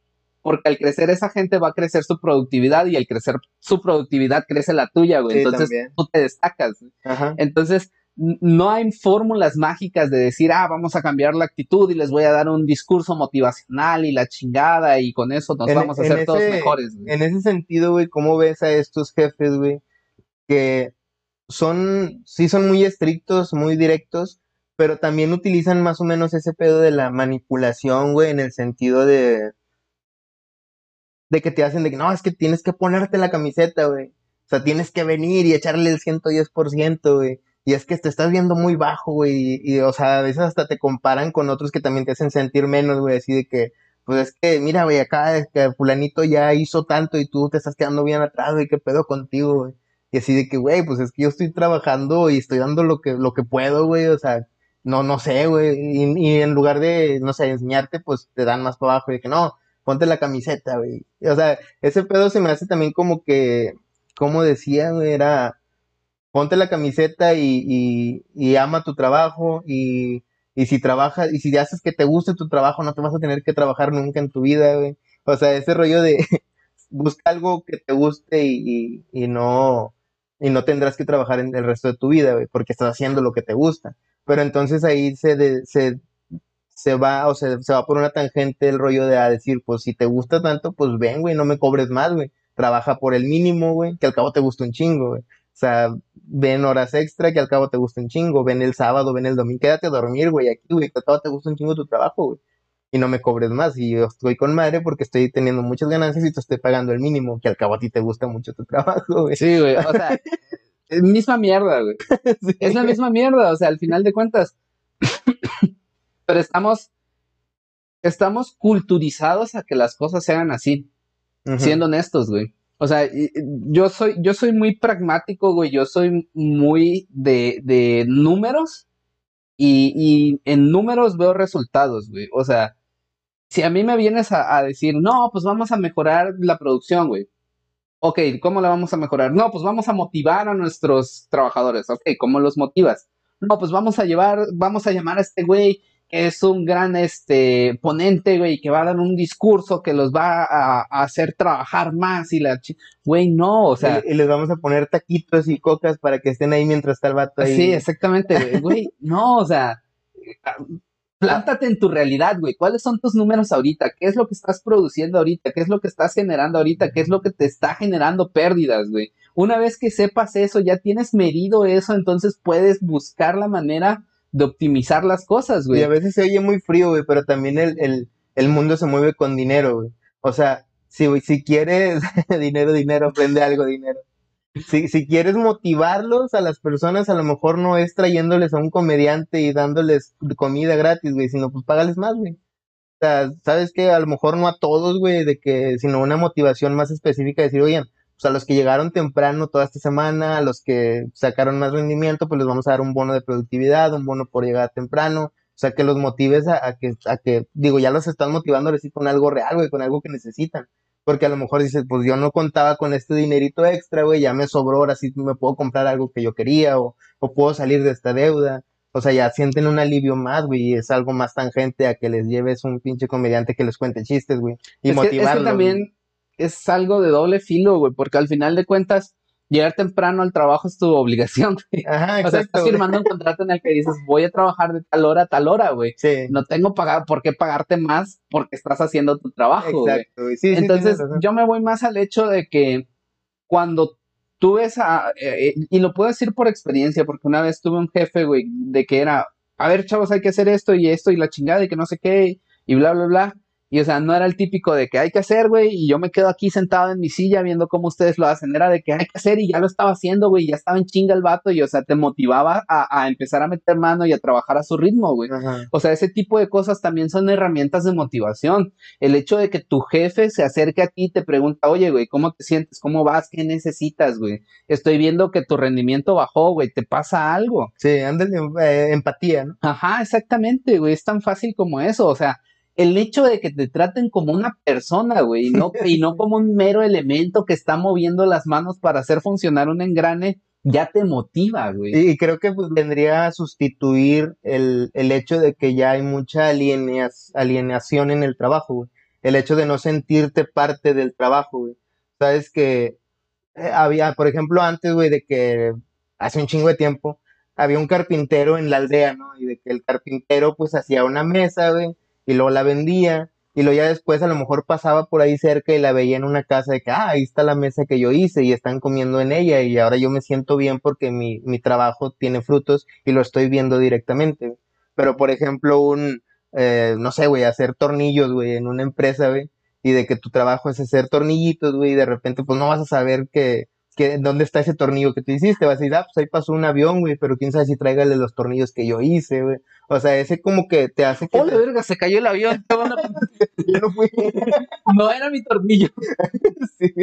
porque al crecer esa gente va a crecer su productividad y al crecer su productividad crece la tuya, güey. Sí, Entonces también. tú te destacas. Ajá. Entonces, no hay fórmulas mágicas de decir, ah, vamos a cambiar la actitud y les voy a dar un discurso motivacional y la chingada y con eso nos En- vamos a hacer todos mejores. güey. En ese sentido, güey, ¿cómo ves a estos jefes, güey? Que son, sí son muy estrictos, muy directos, pero también utilizan más o menos ese pedo de la manipulación, güey, en el sentido de, de que te hacen de que, no, es que tienes que ponerte la camiseta, güey. O sea, tienes que venir y echarle el 110%, güey. Y es que te estás viendo muy bajo, güey. Y, o sea, a veces hasta te comparan con otros que también te hacen sentir menos, güey. Así de que, pues es que, mira, güey, acá es que fulanito ya hizo tanto y tú te estás quedando bien atrás, güey, qué pedo contigo, güey. Y así de que, güey, pues es que yo estoy trabajando y estoy dando lo que, lo que puedo, güey. O sea, no, no sé, güey. Y, y en lugar de, no sé, enseñarte, pues te dan más para abajo. Y de que no, ponte la camiseta, güey. O sea, ese pedo se me hace también como que, como decía, güey, era ponte la camiseta y, y, y ama tu trabajo y, y si trabajas, y si haces que te guste tu trabajo, no te vas a tener que trabajar nunca en tu vida, güey. O sea, ese rollo de busca algo que te guste y, y, y no, y no tendrás que trabajar en el resto de tu vida, güey, porque estás haciendo lo que te gusta. Pero entonces ahí se, de- se, se va, o sea, se va por una tangente el rollo de a decir, pues si te gusta tanto, pues ven, güey, no me cobres más, güey. Trabaja por el mínimo, güey, que al cabo te gusta un chingo, güey. O sea, ven horas extra que al cabo te gusta un chingo, ven el sábado, ven el domingo, quédate a dormir, güey, aquí, güey, que al cabo te gusta un chingo tu trabajo, güey. Y no me cobres más, y yo estoy con madre porque estoy teniendo muchas ganancias y te estoy pagando el mínimo, que al cabo a ti te gusta mucho tu trabajo, güey. Sí, güey, o sea, es misma mierda, güey. Sí. Es la misma mierda, o sea, al final de cuentas. Pero estamos, estamos culturizados a que las cosas se hagan así, siendo honestos, güey. O sea, yo soy, yo soy muy pragmático, güey. Yo soy muy de, de números y, y en números veo resultados, güey. O sea, si a mí me vienes a, a decir, no, pues vamos a mejorar la producción, güey. Ok, ¿cómo la vamos a mejorar? No, pues vamos a motivar a nuestros trabajadores. Ok, ¿cómo los motivas? No, pues vamos a llevar, vamos a llamar a este güey es un gran este ponente, güey, que va a dar un discurso que los va a, a hacer trabajar más y la güey, no, o sea, y, y les vamos a poner taquitos y cocas para que estén ahí mientras está el vato ahí. sí, exactamente, güey, no, o sea, plántate en tu realidad, güey, ¿cuáles son tus números ahorita? ¿Qué es lo que estás produciendo ahorita? ¿Qué es lo que estás generando ahorita? ¿Qué es lo que te está generando pérdidas, güey? Una vez que sepas eso, ya tienes medido eso, entonces puedes buscar la manera de optimizar las cosas, Y güey. a veces se oye muy frío, güey, pero también el, el, el mundo se mueve con dinero, güey. O sea, si, si quieres dinero, dinero, aprende algo, dinero. Si, si quieres motivarlos a las personas, a lo mejor no es trayéndoles a un comediante y dándoles comida gratis, güey, sino pues págales más, güey. O sea, ¿sabes qué? A lo mejor no a todos, güey, de que, sino una motivación más específica, de decir, oye, pues a los que llegaron temprano toda esta semana, a los que sacaron más rendimiento, pues les vamos a dar un bono de productividad, un bono por llegar temprano. O sea, que los motives a, a que, a que, digo, ya los están motivando ahora sí con algo real, güey, con algo que necesitan. Porque a lo mejor dices, pues yo no contaba con este dinerito extra, güey, ya me sobró, ahora sí me puedo comprar algo que yo quería o, o puedo salir de esta deuda. O sea, ya sienten un alivio más, güey, y es algo más tangente a que les lleves un pinche comediante que les cuente chistes, güey, y es que, es que motivarlos. también es algo de doble filo, güey, porque al final de cuentas, llegar temprano al trabajo es tu obligación, güey. Ajá, O sea, estás firmando un contrato en el que dices, voy a trabajar de tal hora a tal hora, güey. Sí, No tengo pagar, por qué pagarte más porque estás haciendo tu trabajo, exacto, güey. Sí, sí, Entonces, yo me voy más al hecho de que cuando tú ves a, eh, eh, y lo puedo decir por experiencia, porque una vez tuve un jefe, güey, de que era a ver, chavos, hay que hacer esto y esto y la chingada y que no sé qué y bla, bla, bla. Y o sea, no era el típico de que hay que hacer, güey, y yo me quedo aquí sentado en mi silla viendo cómo ustedes lo hacen. Era de que hay que hacer y ya lo estaba haciendo, güey, ya estaba en chinga el vato y o sea, te motivaba a, a empezar a meter mano y a trabajar a su ritmo, güey. O sea, ese tipo de cosas también son herramientas de motivación. El hecho de que tu jefe se acerque a ti y te pregunta, oye, güey, ¿cómo te sientes? ¿Cómo vas? ¿Qué necesitas, güey? Estoy viendo que tu rendimiento bajó, güey, ¿te pasa algo? Sí, ándale, eh, empatía, ¿no? Ajá, exactamente, güey, es tan fácil como eso, o sea, el hecho de que te traten como una persona, güey, y no, y no como un mero elemento que está moviendo las manos para hacer funcionar un engrane, ya te motiva, güey. Y, creo que pues, vendría a sustituir el, el hecho de que ya hay mucha alienación en el trabajo, güey. El hecho de no sentirte parte del trabajo, güey. Sabes que eh, había, por ejemplo, antes, güey, de que hace un chingo de tiempo, había un carpintero en la aldea, ¿no? Y de que el carpintero pues hacía una mesa, güey, y luego la vendía, y luego ya después a lo mejor pasaba por ahí cerca y la veía en una casa de que, ah, ahí está la mesa que yo hice y están comiendo en ella y ahora yo me siento bien porque mi, mi trabajo tiene frutos y lo estoy viendo directamente. Pero por ejemplo, un, eh, no sé, güey, hacer tornillos, güey, en una empresa, güey, y de que tu trabajo es hacer tornillitos, güey, y de repente pues no vas a saber que, que dónde está ese tornillo que tú hiciste, vas a decir, ah, pues ahí pasó un avión, güey, pero quién sabe si tráigale los tornillos que yo hice, güey. O sea, ese como que te hace que... ¡Oh, verga! Se cayó el avión. Yo no fui. No era mi tornillo. Sí,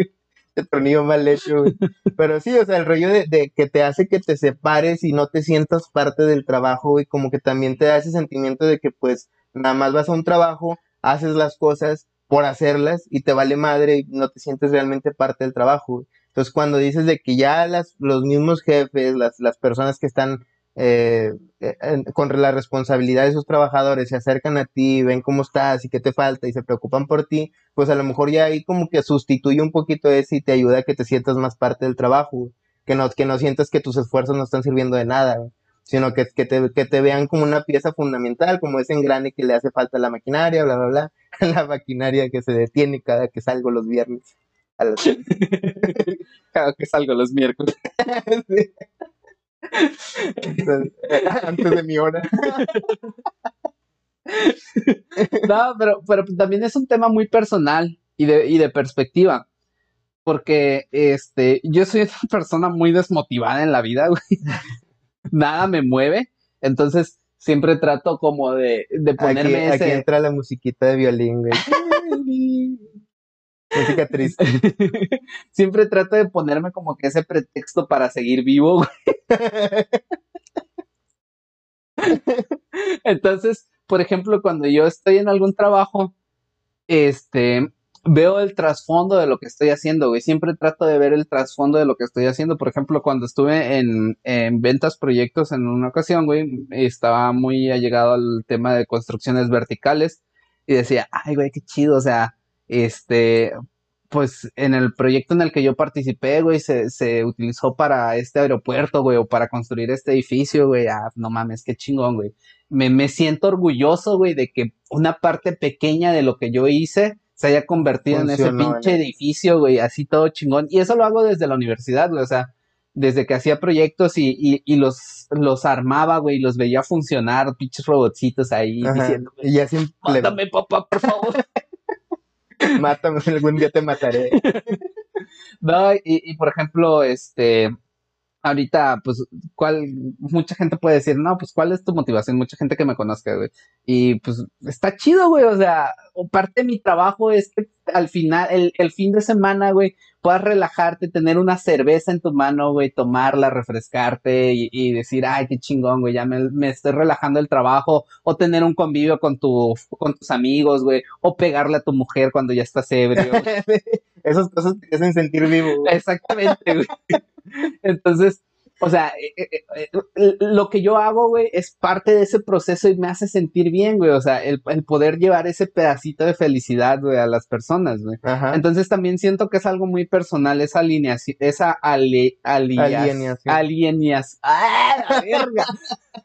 el tornillo mal hecho, güey. Pero sí, o sea, el rollo de, de que te hace que te separes y no te sientas parte del trabajo, güey, como que también te da ese sentimiento de que pues nada más vas a un trabajo, haces las cosas por hacerlas y te vale madre y no te sientes realmente parte del trabajo, güey. Entonces, cuando dices de que ya las, los mismos jefes, las, las personas que están eh, eh, con la responsabilidad de sus trabajadores se acercan a ti, ven cómo estás y qué te falta y se preocupan por ti, pues a lo mejor ya ahí como que sustituye un poquito eso y te ayuda a que te sientas más parte del trabajo, que no, que no sientas que tus esfuerzos no están sirviendo de nada, sino que, que, te, que te vean como una pieza fundamental, como ese engrane que le hace falta a la maquinaria, bla, bla, bla, la maquinaria que se detiene cada que salgo los viernes. A las... Cada que salgo los miércoles. Sí. Antes de mi hora. No, pero, pero también es un tema muy personal y de, y de perspectiva. Porque este, yo soy una persona muy desmotivada en la vida, güey. Nada me mueve. Entonces, siempre trato como de, de Aquí, ponerme aquí ese. entra la musiquita de violín, güey. Música triste. siempre trato de ponerme como que ese pretexto para seguir vivo, güey. Entonces, por ejemplo, cuando yo estoy en algún trabajo, este, veo el trasfondo de lo que estoy haciendo, güey. Siempre trato de ver el trasfondo de lo que estoy haciendo. Por ejemplo, cuando estuve en, en ventas proyectos en una ocasión, güey, estaba muy allegado al tema de construcciones verticales y decía, ay, güey, qué chido, o sea, este, pues en el proyecto en el que yo participé, güey, se, se utilizó para este aeropuerto, güey, o para construir este edificio, güey. Ah, no mames, qué chingón, güey. Me, me siento orgulloso, güey, de que una parte pequeña de lo que yo hice se haya convertido en ese pinche edificio, güey, así todo chingón. Y eso lo hago desde la universidad, güey, o sea, desde que hacía proyectos y, y, y los, los armaba, güey, y los veía funcionar, pinches robotcitos ahí Ajá. diciendo, Y siempre, mátame, papá, por favor. mátame, algún día te mataré. No, y, y por ejemplo, este, ahorita, pues, ¿cuál? Mucha gente puede decir, no, pues, ¿cuál es tu motivación? Mucha gente que me conozca, güey. Y pues, está chido, güey, o sea, parte de mi trabajo es que al final, el, el fin de semana, güey, puedas relajarte, tener una cerveza en tu mano, güey, tomarla, refrescarte y, y decir, ay, qué chingón, güey, ya me, me estoy relajando el trabajo, o tener un convivio con tu, con tus amigos, güey, o pegarle a tu mujer cuando ya estás ebrio. Esas cosas te hacen sentir vivo. güey. Exactamente, güey. Entonces, o sea, eh, eh, eh, lo que yo hago, güey, es parte de ese proceso y me hace sentir bien, güey. O sea, el, el poder llevar ese pedacito de felicidad, güey, a las personas, güey. Ajá. Entonces también siento que es algo muy personal, esa alineación, esa ale, alias- Alienación. alienas- ¡Ah, la verga!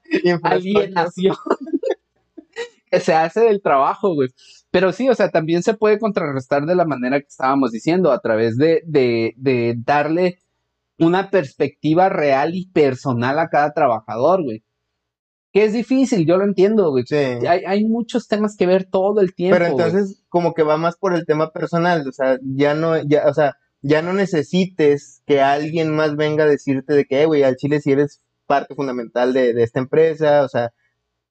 alienación que se hace del trabajo, güey. Pero sí, o sea, también se puede contrarrestar de la manera que estábamos diciendo, a través de, de, de darle una perspectiva real y personal a cada trabajador, güey. Que es difícil, yo lo entiendo, güey. Sí. Hay, hay muchos temas que ver todo el tiempo. Pero güey. entonces, como que va más por el tema personal, o sea, ya no, ya, o sea, ya no necesites que alguien más venga a decirte de que, "Eh, güey, al chile si eres parte fundamental de, de esta empresa, o sea,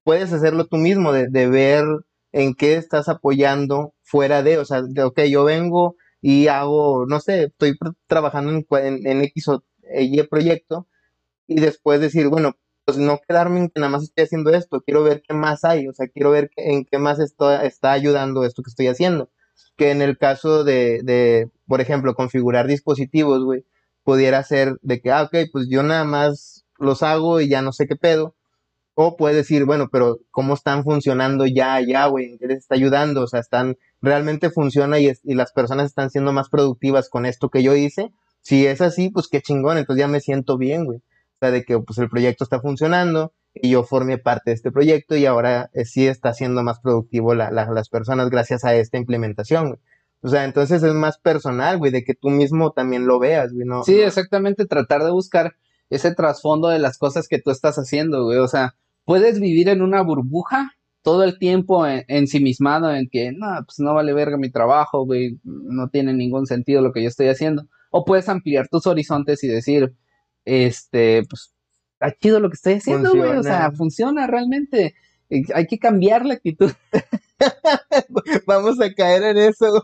puedes hacerlo tú mismo, de, de ver en qué estás apoyando fuera de, o sea, de, ok, yo vengo y hago, no sé, estoy trabajando en, en, en X o Y proyecto y después decir, bueno, pues no quedarme en que nada más estoy haciendo esto, quiero ver qué más hay, o sea, quiero ver en qué más esto, está ayudando esto que estoy haciendo. Que en el caso de, de, por ejemplo, configurar dispositivos, güey, pudiera ser de que, ah, ok, pues yo nada más los hago y ya no sé qué pedo. O puedes decir, bueno, pero ¿cómo están funcionando ya, ya, güey? ¿En qué les está ayudando? O sea, están, realmente funciona y, es- las personas están siendo más productivas con esto que yo hice. Si es así, pues qué chingón, entonces ya me siento bien, güey. O sea, de que pues el proyecto está funcionando y yo formé parte de este proyecto y ahora eh, sí está siendo más productivo la- la- las personas gracias a esta implementación, güey. O sea, entonces es más personal, güey, de que tú mismo también lo veas, güey, ¿no? Sí, exactamente, tratar de buscar ese trasfondo de las cosas que tú estás haciendo, güey. O sea, puedes vivir en una burbuja todo el tiempo en, ensimismado en que, no, pues no vale verga mi trabajo, güey, no tiene ningún sentido lo que yo estoy haciendo. O puedes ampliar tus horizontes y decir, este, pues, está chido lo que estoy haciendo, güey. O sea, Funciona. realmente. Eh, Hay que cambiar la actitud. Vamos a caer en eso, güey.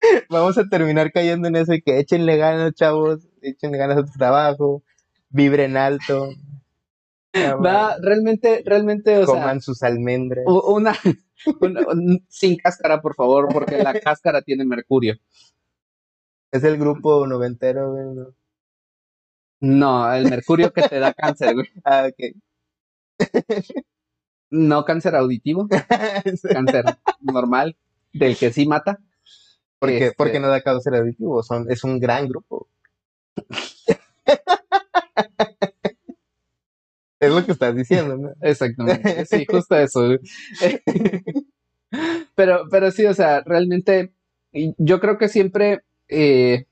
Vamos a terminar cayendo en eso y que échenle ganas, chavos, échenle ganas a tu trabajo, vibren alto, Va, realmente, realmente, o sea, coman sus almendras. una, una- un- sin cáscara, por favor, porque la cáscara tiene mercurio. Es el grupo noventero, güey. ¿no? No, el mercurio que te da cáncer, güey. Ah, ok. No cáncer auditivo, cáncer normal, del que sí mata. porque, Este, porque no da cáncer auditivo, son, es un gran grupo. Es lo que estás diciendo. Exactamente, sí, justo eso. Pero, pero sí, o sea, realmente yo creo que siempre eh,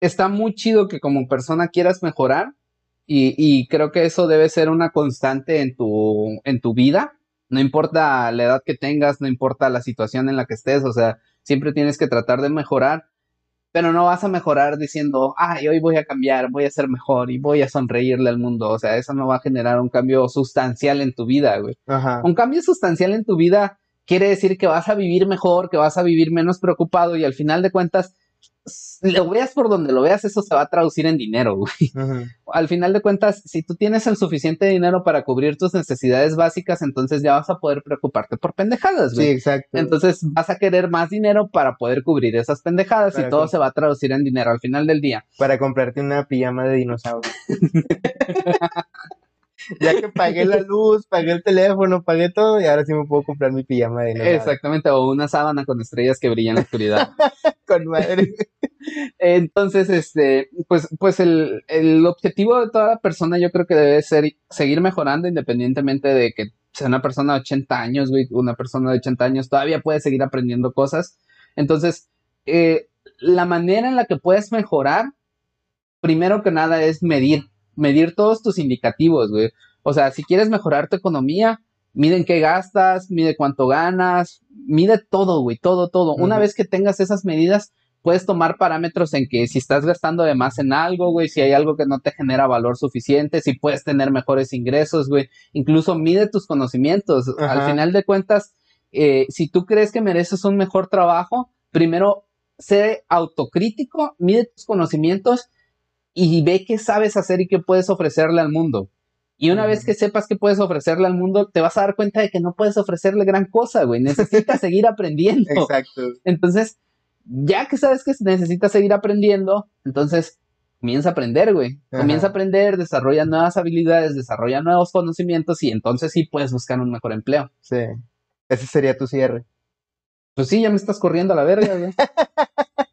está muy chido que como persona quieras mejorar y, y creo que eso debe ser una constante en tu, en tu vida. No importa la edad que tengas, no importa la situación en la que estés, o sea, siempre tienes que tratar de mejorar, pero no vas a mejorar diciendo, ay, hoy voy a cambiar, voy a ser mejor y voy a sonreírle al mundo. O sea, eso no va a generar un cambio sustancial en tu vida, güey. Ajá. Un cambio sustancial en tu vida quiere decir que vas a vivir mejor, que vas a vivir menos preocupado y al final de cuentas, lo veas por donde lo veas, eso se va a traducir en dinero, güey. Al final de cuentas, si tú tienes el suficiente dinero para cubrir tus necesidades básicas, entonces ya vas a poder preocuparte por pendejadas, Sí, güey. exacto. Entonces vas a querer más dinero para poder cubrir esas pendejadas Para y todo se va a traducir en dinero al final del día. para comprarte una pijama de dinosaurio. ya que pagué la luz, pagué el teléfono, pagué todo y ahora sí me puedo comprar mi pijama de. Exactamente, o una sábana con estrellas que brillan en la oscuridad. Con madre. Entonces, este, pues, pues el, el objetivo de toda persona yo creo que debe ser seguir mejorando independientemente de que sea una persona de 80 años, güey, una persona de 80 años todavía puede seguir aprendiendo cosas. Entonces, eh, la manera en la que puedes mejorar, primero que nada, es medir, medir todos tus indicativos, güey. O sea, si quieres mejorar tu economía, mide en qué gastas, mide cuánto ganas, mide todo, güey, todo, todo. Una vez que tengas esas medidas, puedes tomar parámetros en que si estás gastando de más en algo, güey, si hay algo que no te genera valor suficiente, si puedes tener mejores ingresos, güey, incluso mide tus conocimientos. Al final de cuentas, eh, si tú crees que mereces un mejor trabajo, primero sé autocrítico, mide tus conocimientos y ve qué sabes hacer y qué puedes ofrecerle al mundo. Y una vez que sepas qué puedes ofrecerle al mundo, te vas a dar cuenta de que no puedes ofrecerle gran cosa, güey. Necesitas seguir aprendiendo. Exacto. Entonces, ya que sabes que necesitas seguir aprendiendo, entonces comienza a aprender, güey. Ajá. Comienza a aprender, desarrolla nuevas habilidades, desarrolla nuevos conocimientos y entonces sí puedes buscar un mejor empleo. Sí. Ese sería tu cierre. Pues sí, ya me estás corriendo a la verga, güey.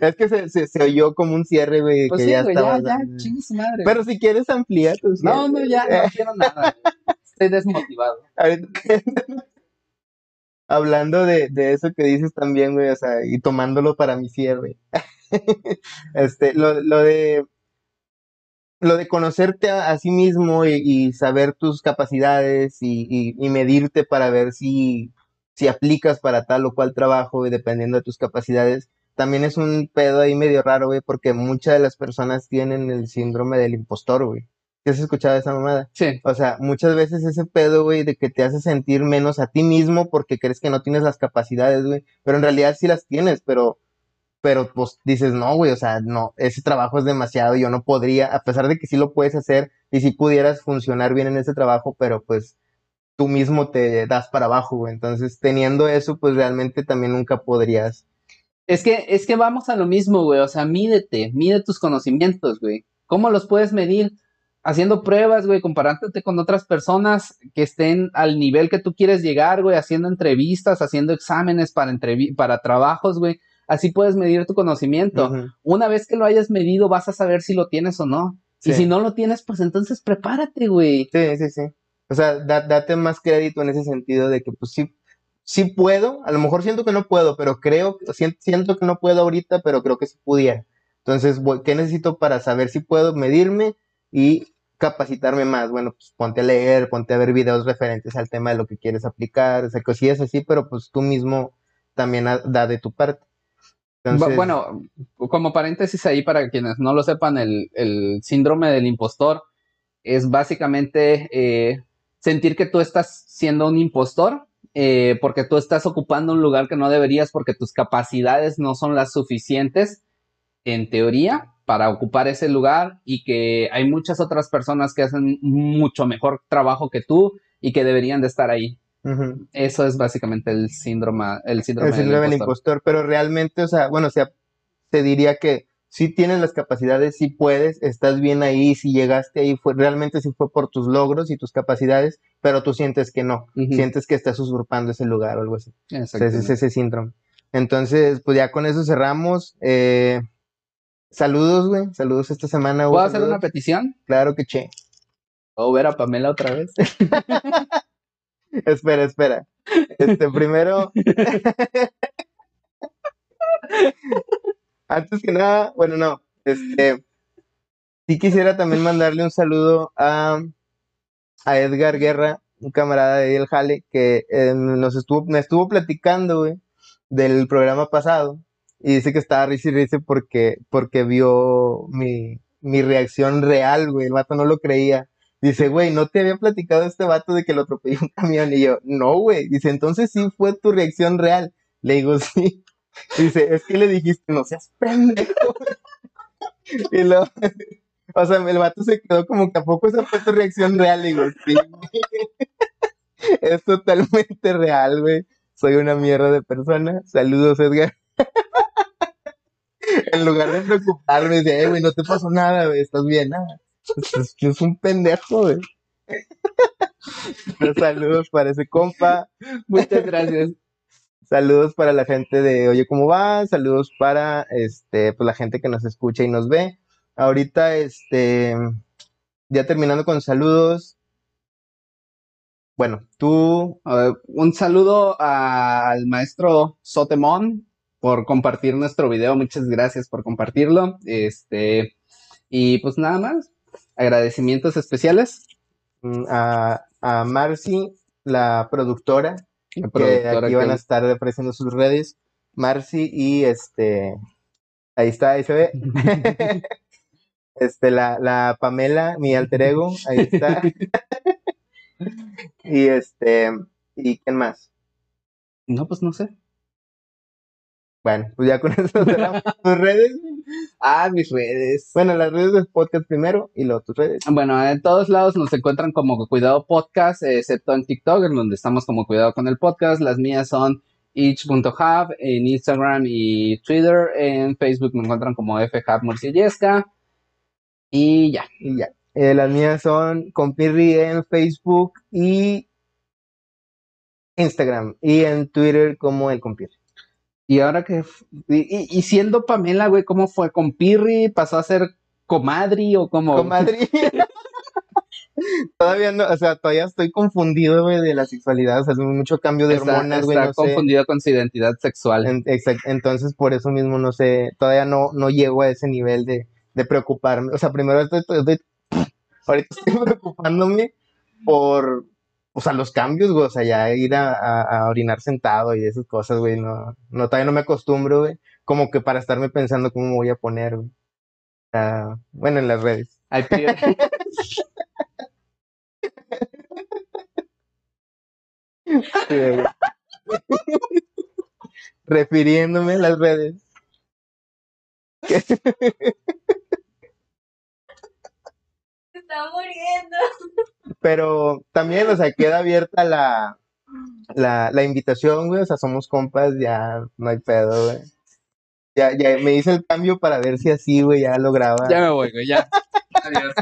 Es que se, se, se oyó como un cierre, güey, Pues que sí, ya güey, ya, estaba. ya, chingue su madre. Pero si quieres ampliar tu cierre. no, no, ya, no quiero nada. güey. Estoy desmotivado. Ahorita- Hablando de, de eso que dices también, güey, o sea, y tomándolo para mi cierre. este, lo, lo de lo de conocerte a, a sí mismo y, y saber tus capacidades y, y- y medirte para ver si, si aplicas para tal o cual trabajo y dependiendo de tus capacidades, también es un pedo ahí medio raro, güey, porque muchas de las personas tienen el síndrome del impostor, güey. ¿Qué has escuchado esa mamada? Sí. O sea, muchas veces ese pedo, güey, de que te hace sentir menos a ti mismo porque crees que no tienes las capacidades, güey, pero en realidad sí las tienes, pero, pero pues dices, no, güey, o sea, no, ese trabajo es demasiado, yo no podría, a pesar de que sí lo puedes hacer y si pudieras funcionar bien en ese trabajo, pero pues tú mismo te das para abajo, güey, entonces teniendo eso, pues realmente también nunca podrías. Es que, es que vamos a lo mismo, güey. O sea, mídete, mide tus conocimientos, güey. ¿Cómo los puedes medir? Haciendo pruebas, güey, comparándote con otras personas que estén al nivel que tú quieres llegar, güey, haciendo entrevistas, haciendo exámenes para, entrevi- para trabajos, güey. Así puedes medir tu conocimiento. Una vez que lo hayas medido, vas a saber si lo tienes o no. Y si no lo tienes, pues entonces prepárate, güey. Sí, sí, sí. O sea, da- date más crédito en ese sentido de que, pues sí, sí puedo. A lo mejor siento que no puedo, pero creo, sien- siento que no puedo ahorita, pero creo que sí pudiera. Entonces, voy- ¿qué necesito para saber si puedo medirme y capacitarme más? Bueno, pues ponte a leer, ponte a ver videos referentes al tema de lo que quieres aplicar, o sea, cosillas así, pero pues tú mismo también da de tu parte. Entonces, Bueno, como paréntesis ahí para quienes no lo sepan, el, el síndrome del impostor es básicamente eh, sentir que tú estás siendo un impostor eh, porque tú estás ocupando un lugar que no deberías porque tus capacidades no son las suficientes, en teoría, para ocupar ese lugar y que hay muchas otras personas que hacen mucho mejor trabajo que tú y que deberían de estar ahí. Eso es básicamente el síndrome, el síndrome, el síndrome del del impostor. impostor, pero realmente, o sea, bueno, o sea, te diría que si tienes las capacidades, si puedes, estás bien ahí, si llegaste ahí, fue realmente si fue por tus logros y tus capacidades, pero tú sientes que no, sientes que estás usurpando ese lugar o algo así. Ese es ese síndrome. Entonces, pues ya con eso cerramos. Eh, saludos, güey, saludos esta semana. ¿Puedo hacer saludos. una petición? Claro que che. ¿Puedo ver a Pamela otra vez? Espera, espera. Este, primero. Antes que nada, bueno, no. Este. Sí quisiera también mandarle un saludo a, a Edgar Guerra, un camarada de del Jale, que eh, nos estuvo, me estuvo platicando, güey, del programa pasado. Y dice que estaba risa y porque, porque vio mi, mi reacción real, güey. El vato no lo creía. Dice, güey, ¿no te había platicado este vato de que lo atropelló un camión? Y yo, no, güey. Dice, entonces sí fue tu reacción real. Le digo, sí. Dice, es que le dijiste, no seas pendejo. y luego, o sea, el vato se quedó como que a poco esa fue tu reacción real. Digo, sí. es totalmente real, güey. Soy una mierda de persona. Saludos, Edgar. en lugar de preocuparme, dice, eh, güey, no te pasó nada, güey, estás bien, nada. Es, es un pendejo, güey. Saludos para ese compa. Muchas gracias. Saludos para la gente de Oye cómo va, saludos para este pues la gente que nos escucha y nos ve. Ahorita este ya terminando con saludos. Bueno, tú Uh, un saludo al maestro Sotemón por compartir nuestro video. Muchas gracias por compartirlo. Este, y pues nada más. Agradecimientos especiales. mm, a, a Marcy, la productora, que aquí van a estar ofreciendo sus redes. Marcy y este ahí está, ahí se ve. Este, la, la Pamela, mi alter ego, ahí está. y este, ¿y quién más? No, pues no sé. Bueno, pues ya con eso cerramos tus redes. Ah, mis redes. Bueno, las redes del podcast primero y luego tus redes. Bueno, en todos lados nos encuentran como Cuidado Podcast, excepto en TikTok, en donde estamos como Cuidado con el Podcast. Las mías son each.hub en Instagram y Twitter. En Facebook me encuentran como FHub Murciellesca. Y ya. Y ya. Eh, las mías son Compirri en Facebook y Instagram. Y en Twitter como el Compirri. Y ahora que. Y, siendo Pamela, güey, ¿cómo fue? ¿Con Pirri? ¿Pasó a ser comadri o como.? Comadre. Todavía no, o sea, todavía estoy confundido, güey, de la sexualidad. O sea, es mucho cambio de Está, hormonas, güey. está no sé. confundido con su identidad sexual. En- exact- entonces, por eso mismo no sé, todavía no, no llego a ese nivel de, de preocuparme. O sea, primero estoy, estoy- ahorita estoy preocupándome por, o sea, los cambios, güey. O sea, ya ir a, a- a orinar sentado y esas cosas, güey. No, no, todavía no me acostumbro, güey. Como que para estarme pensando cómo me voy a poner, güey. Ah, bueno, en las redes. Hay. Refiriéndome a las redes. Se está muriendo. Pero también, o sea, queda abierta la, la, la invitación, güey. O sea, somos compas, ya no hay pedo, güey. Ya, ya me hice el cambio para ver si así, güey, ya lograba. ya me voy, güey, ya. Adiós.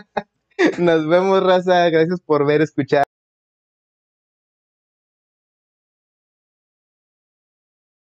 Nos vemos, raza. Gracias por ver, escuchar.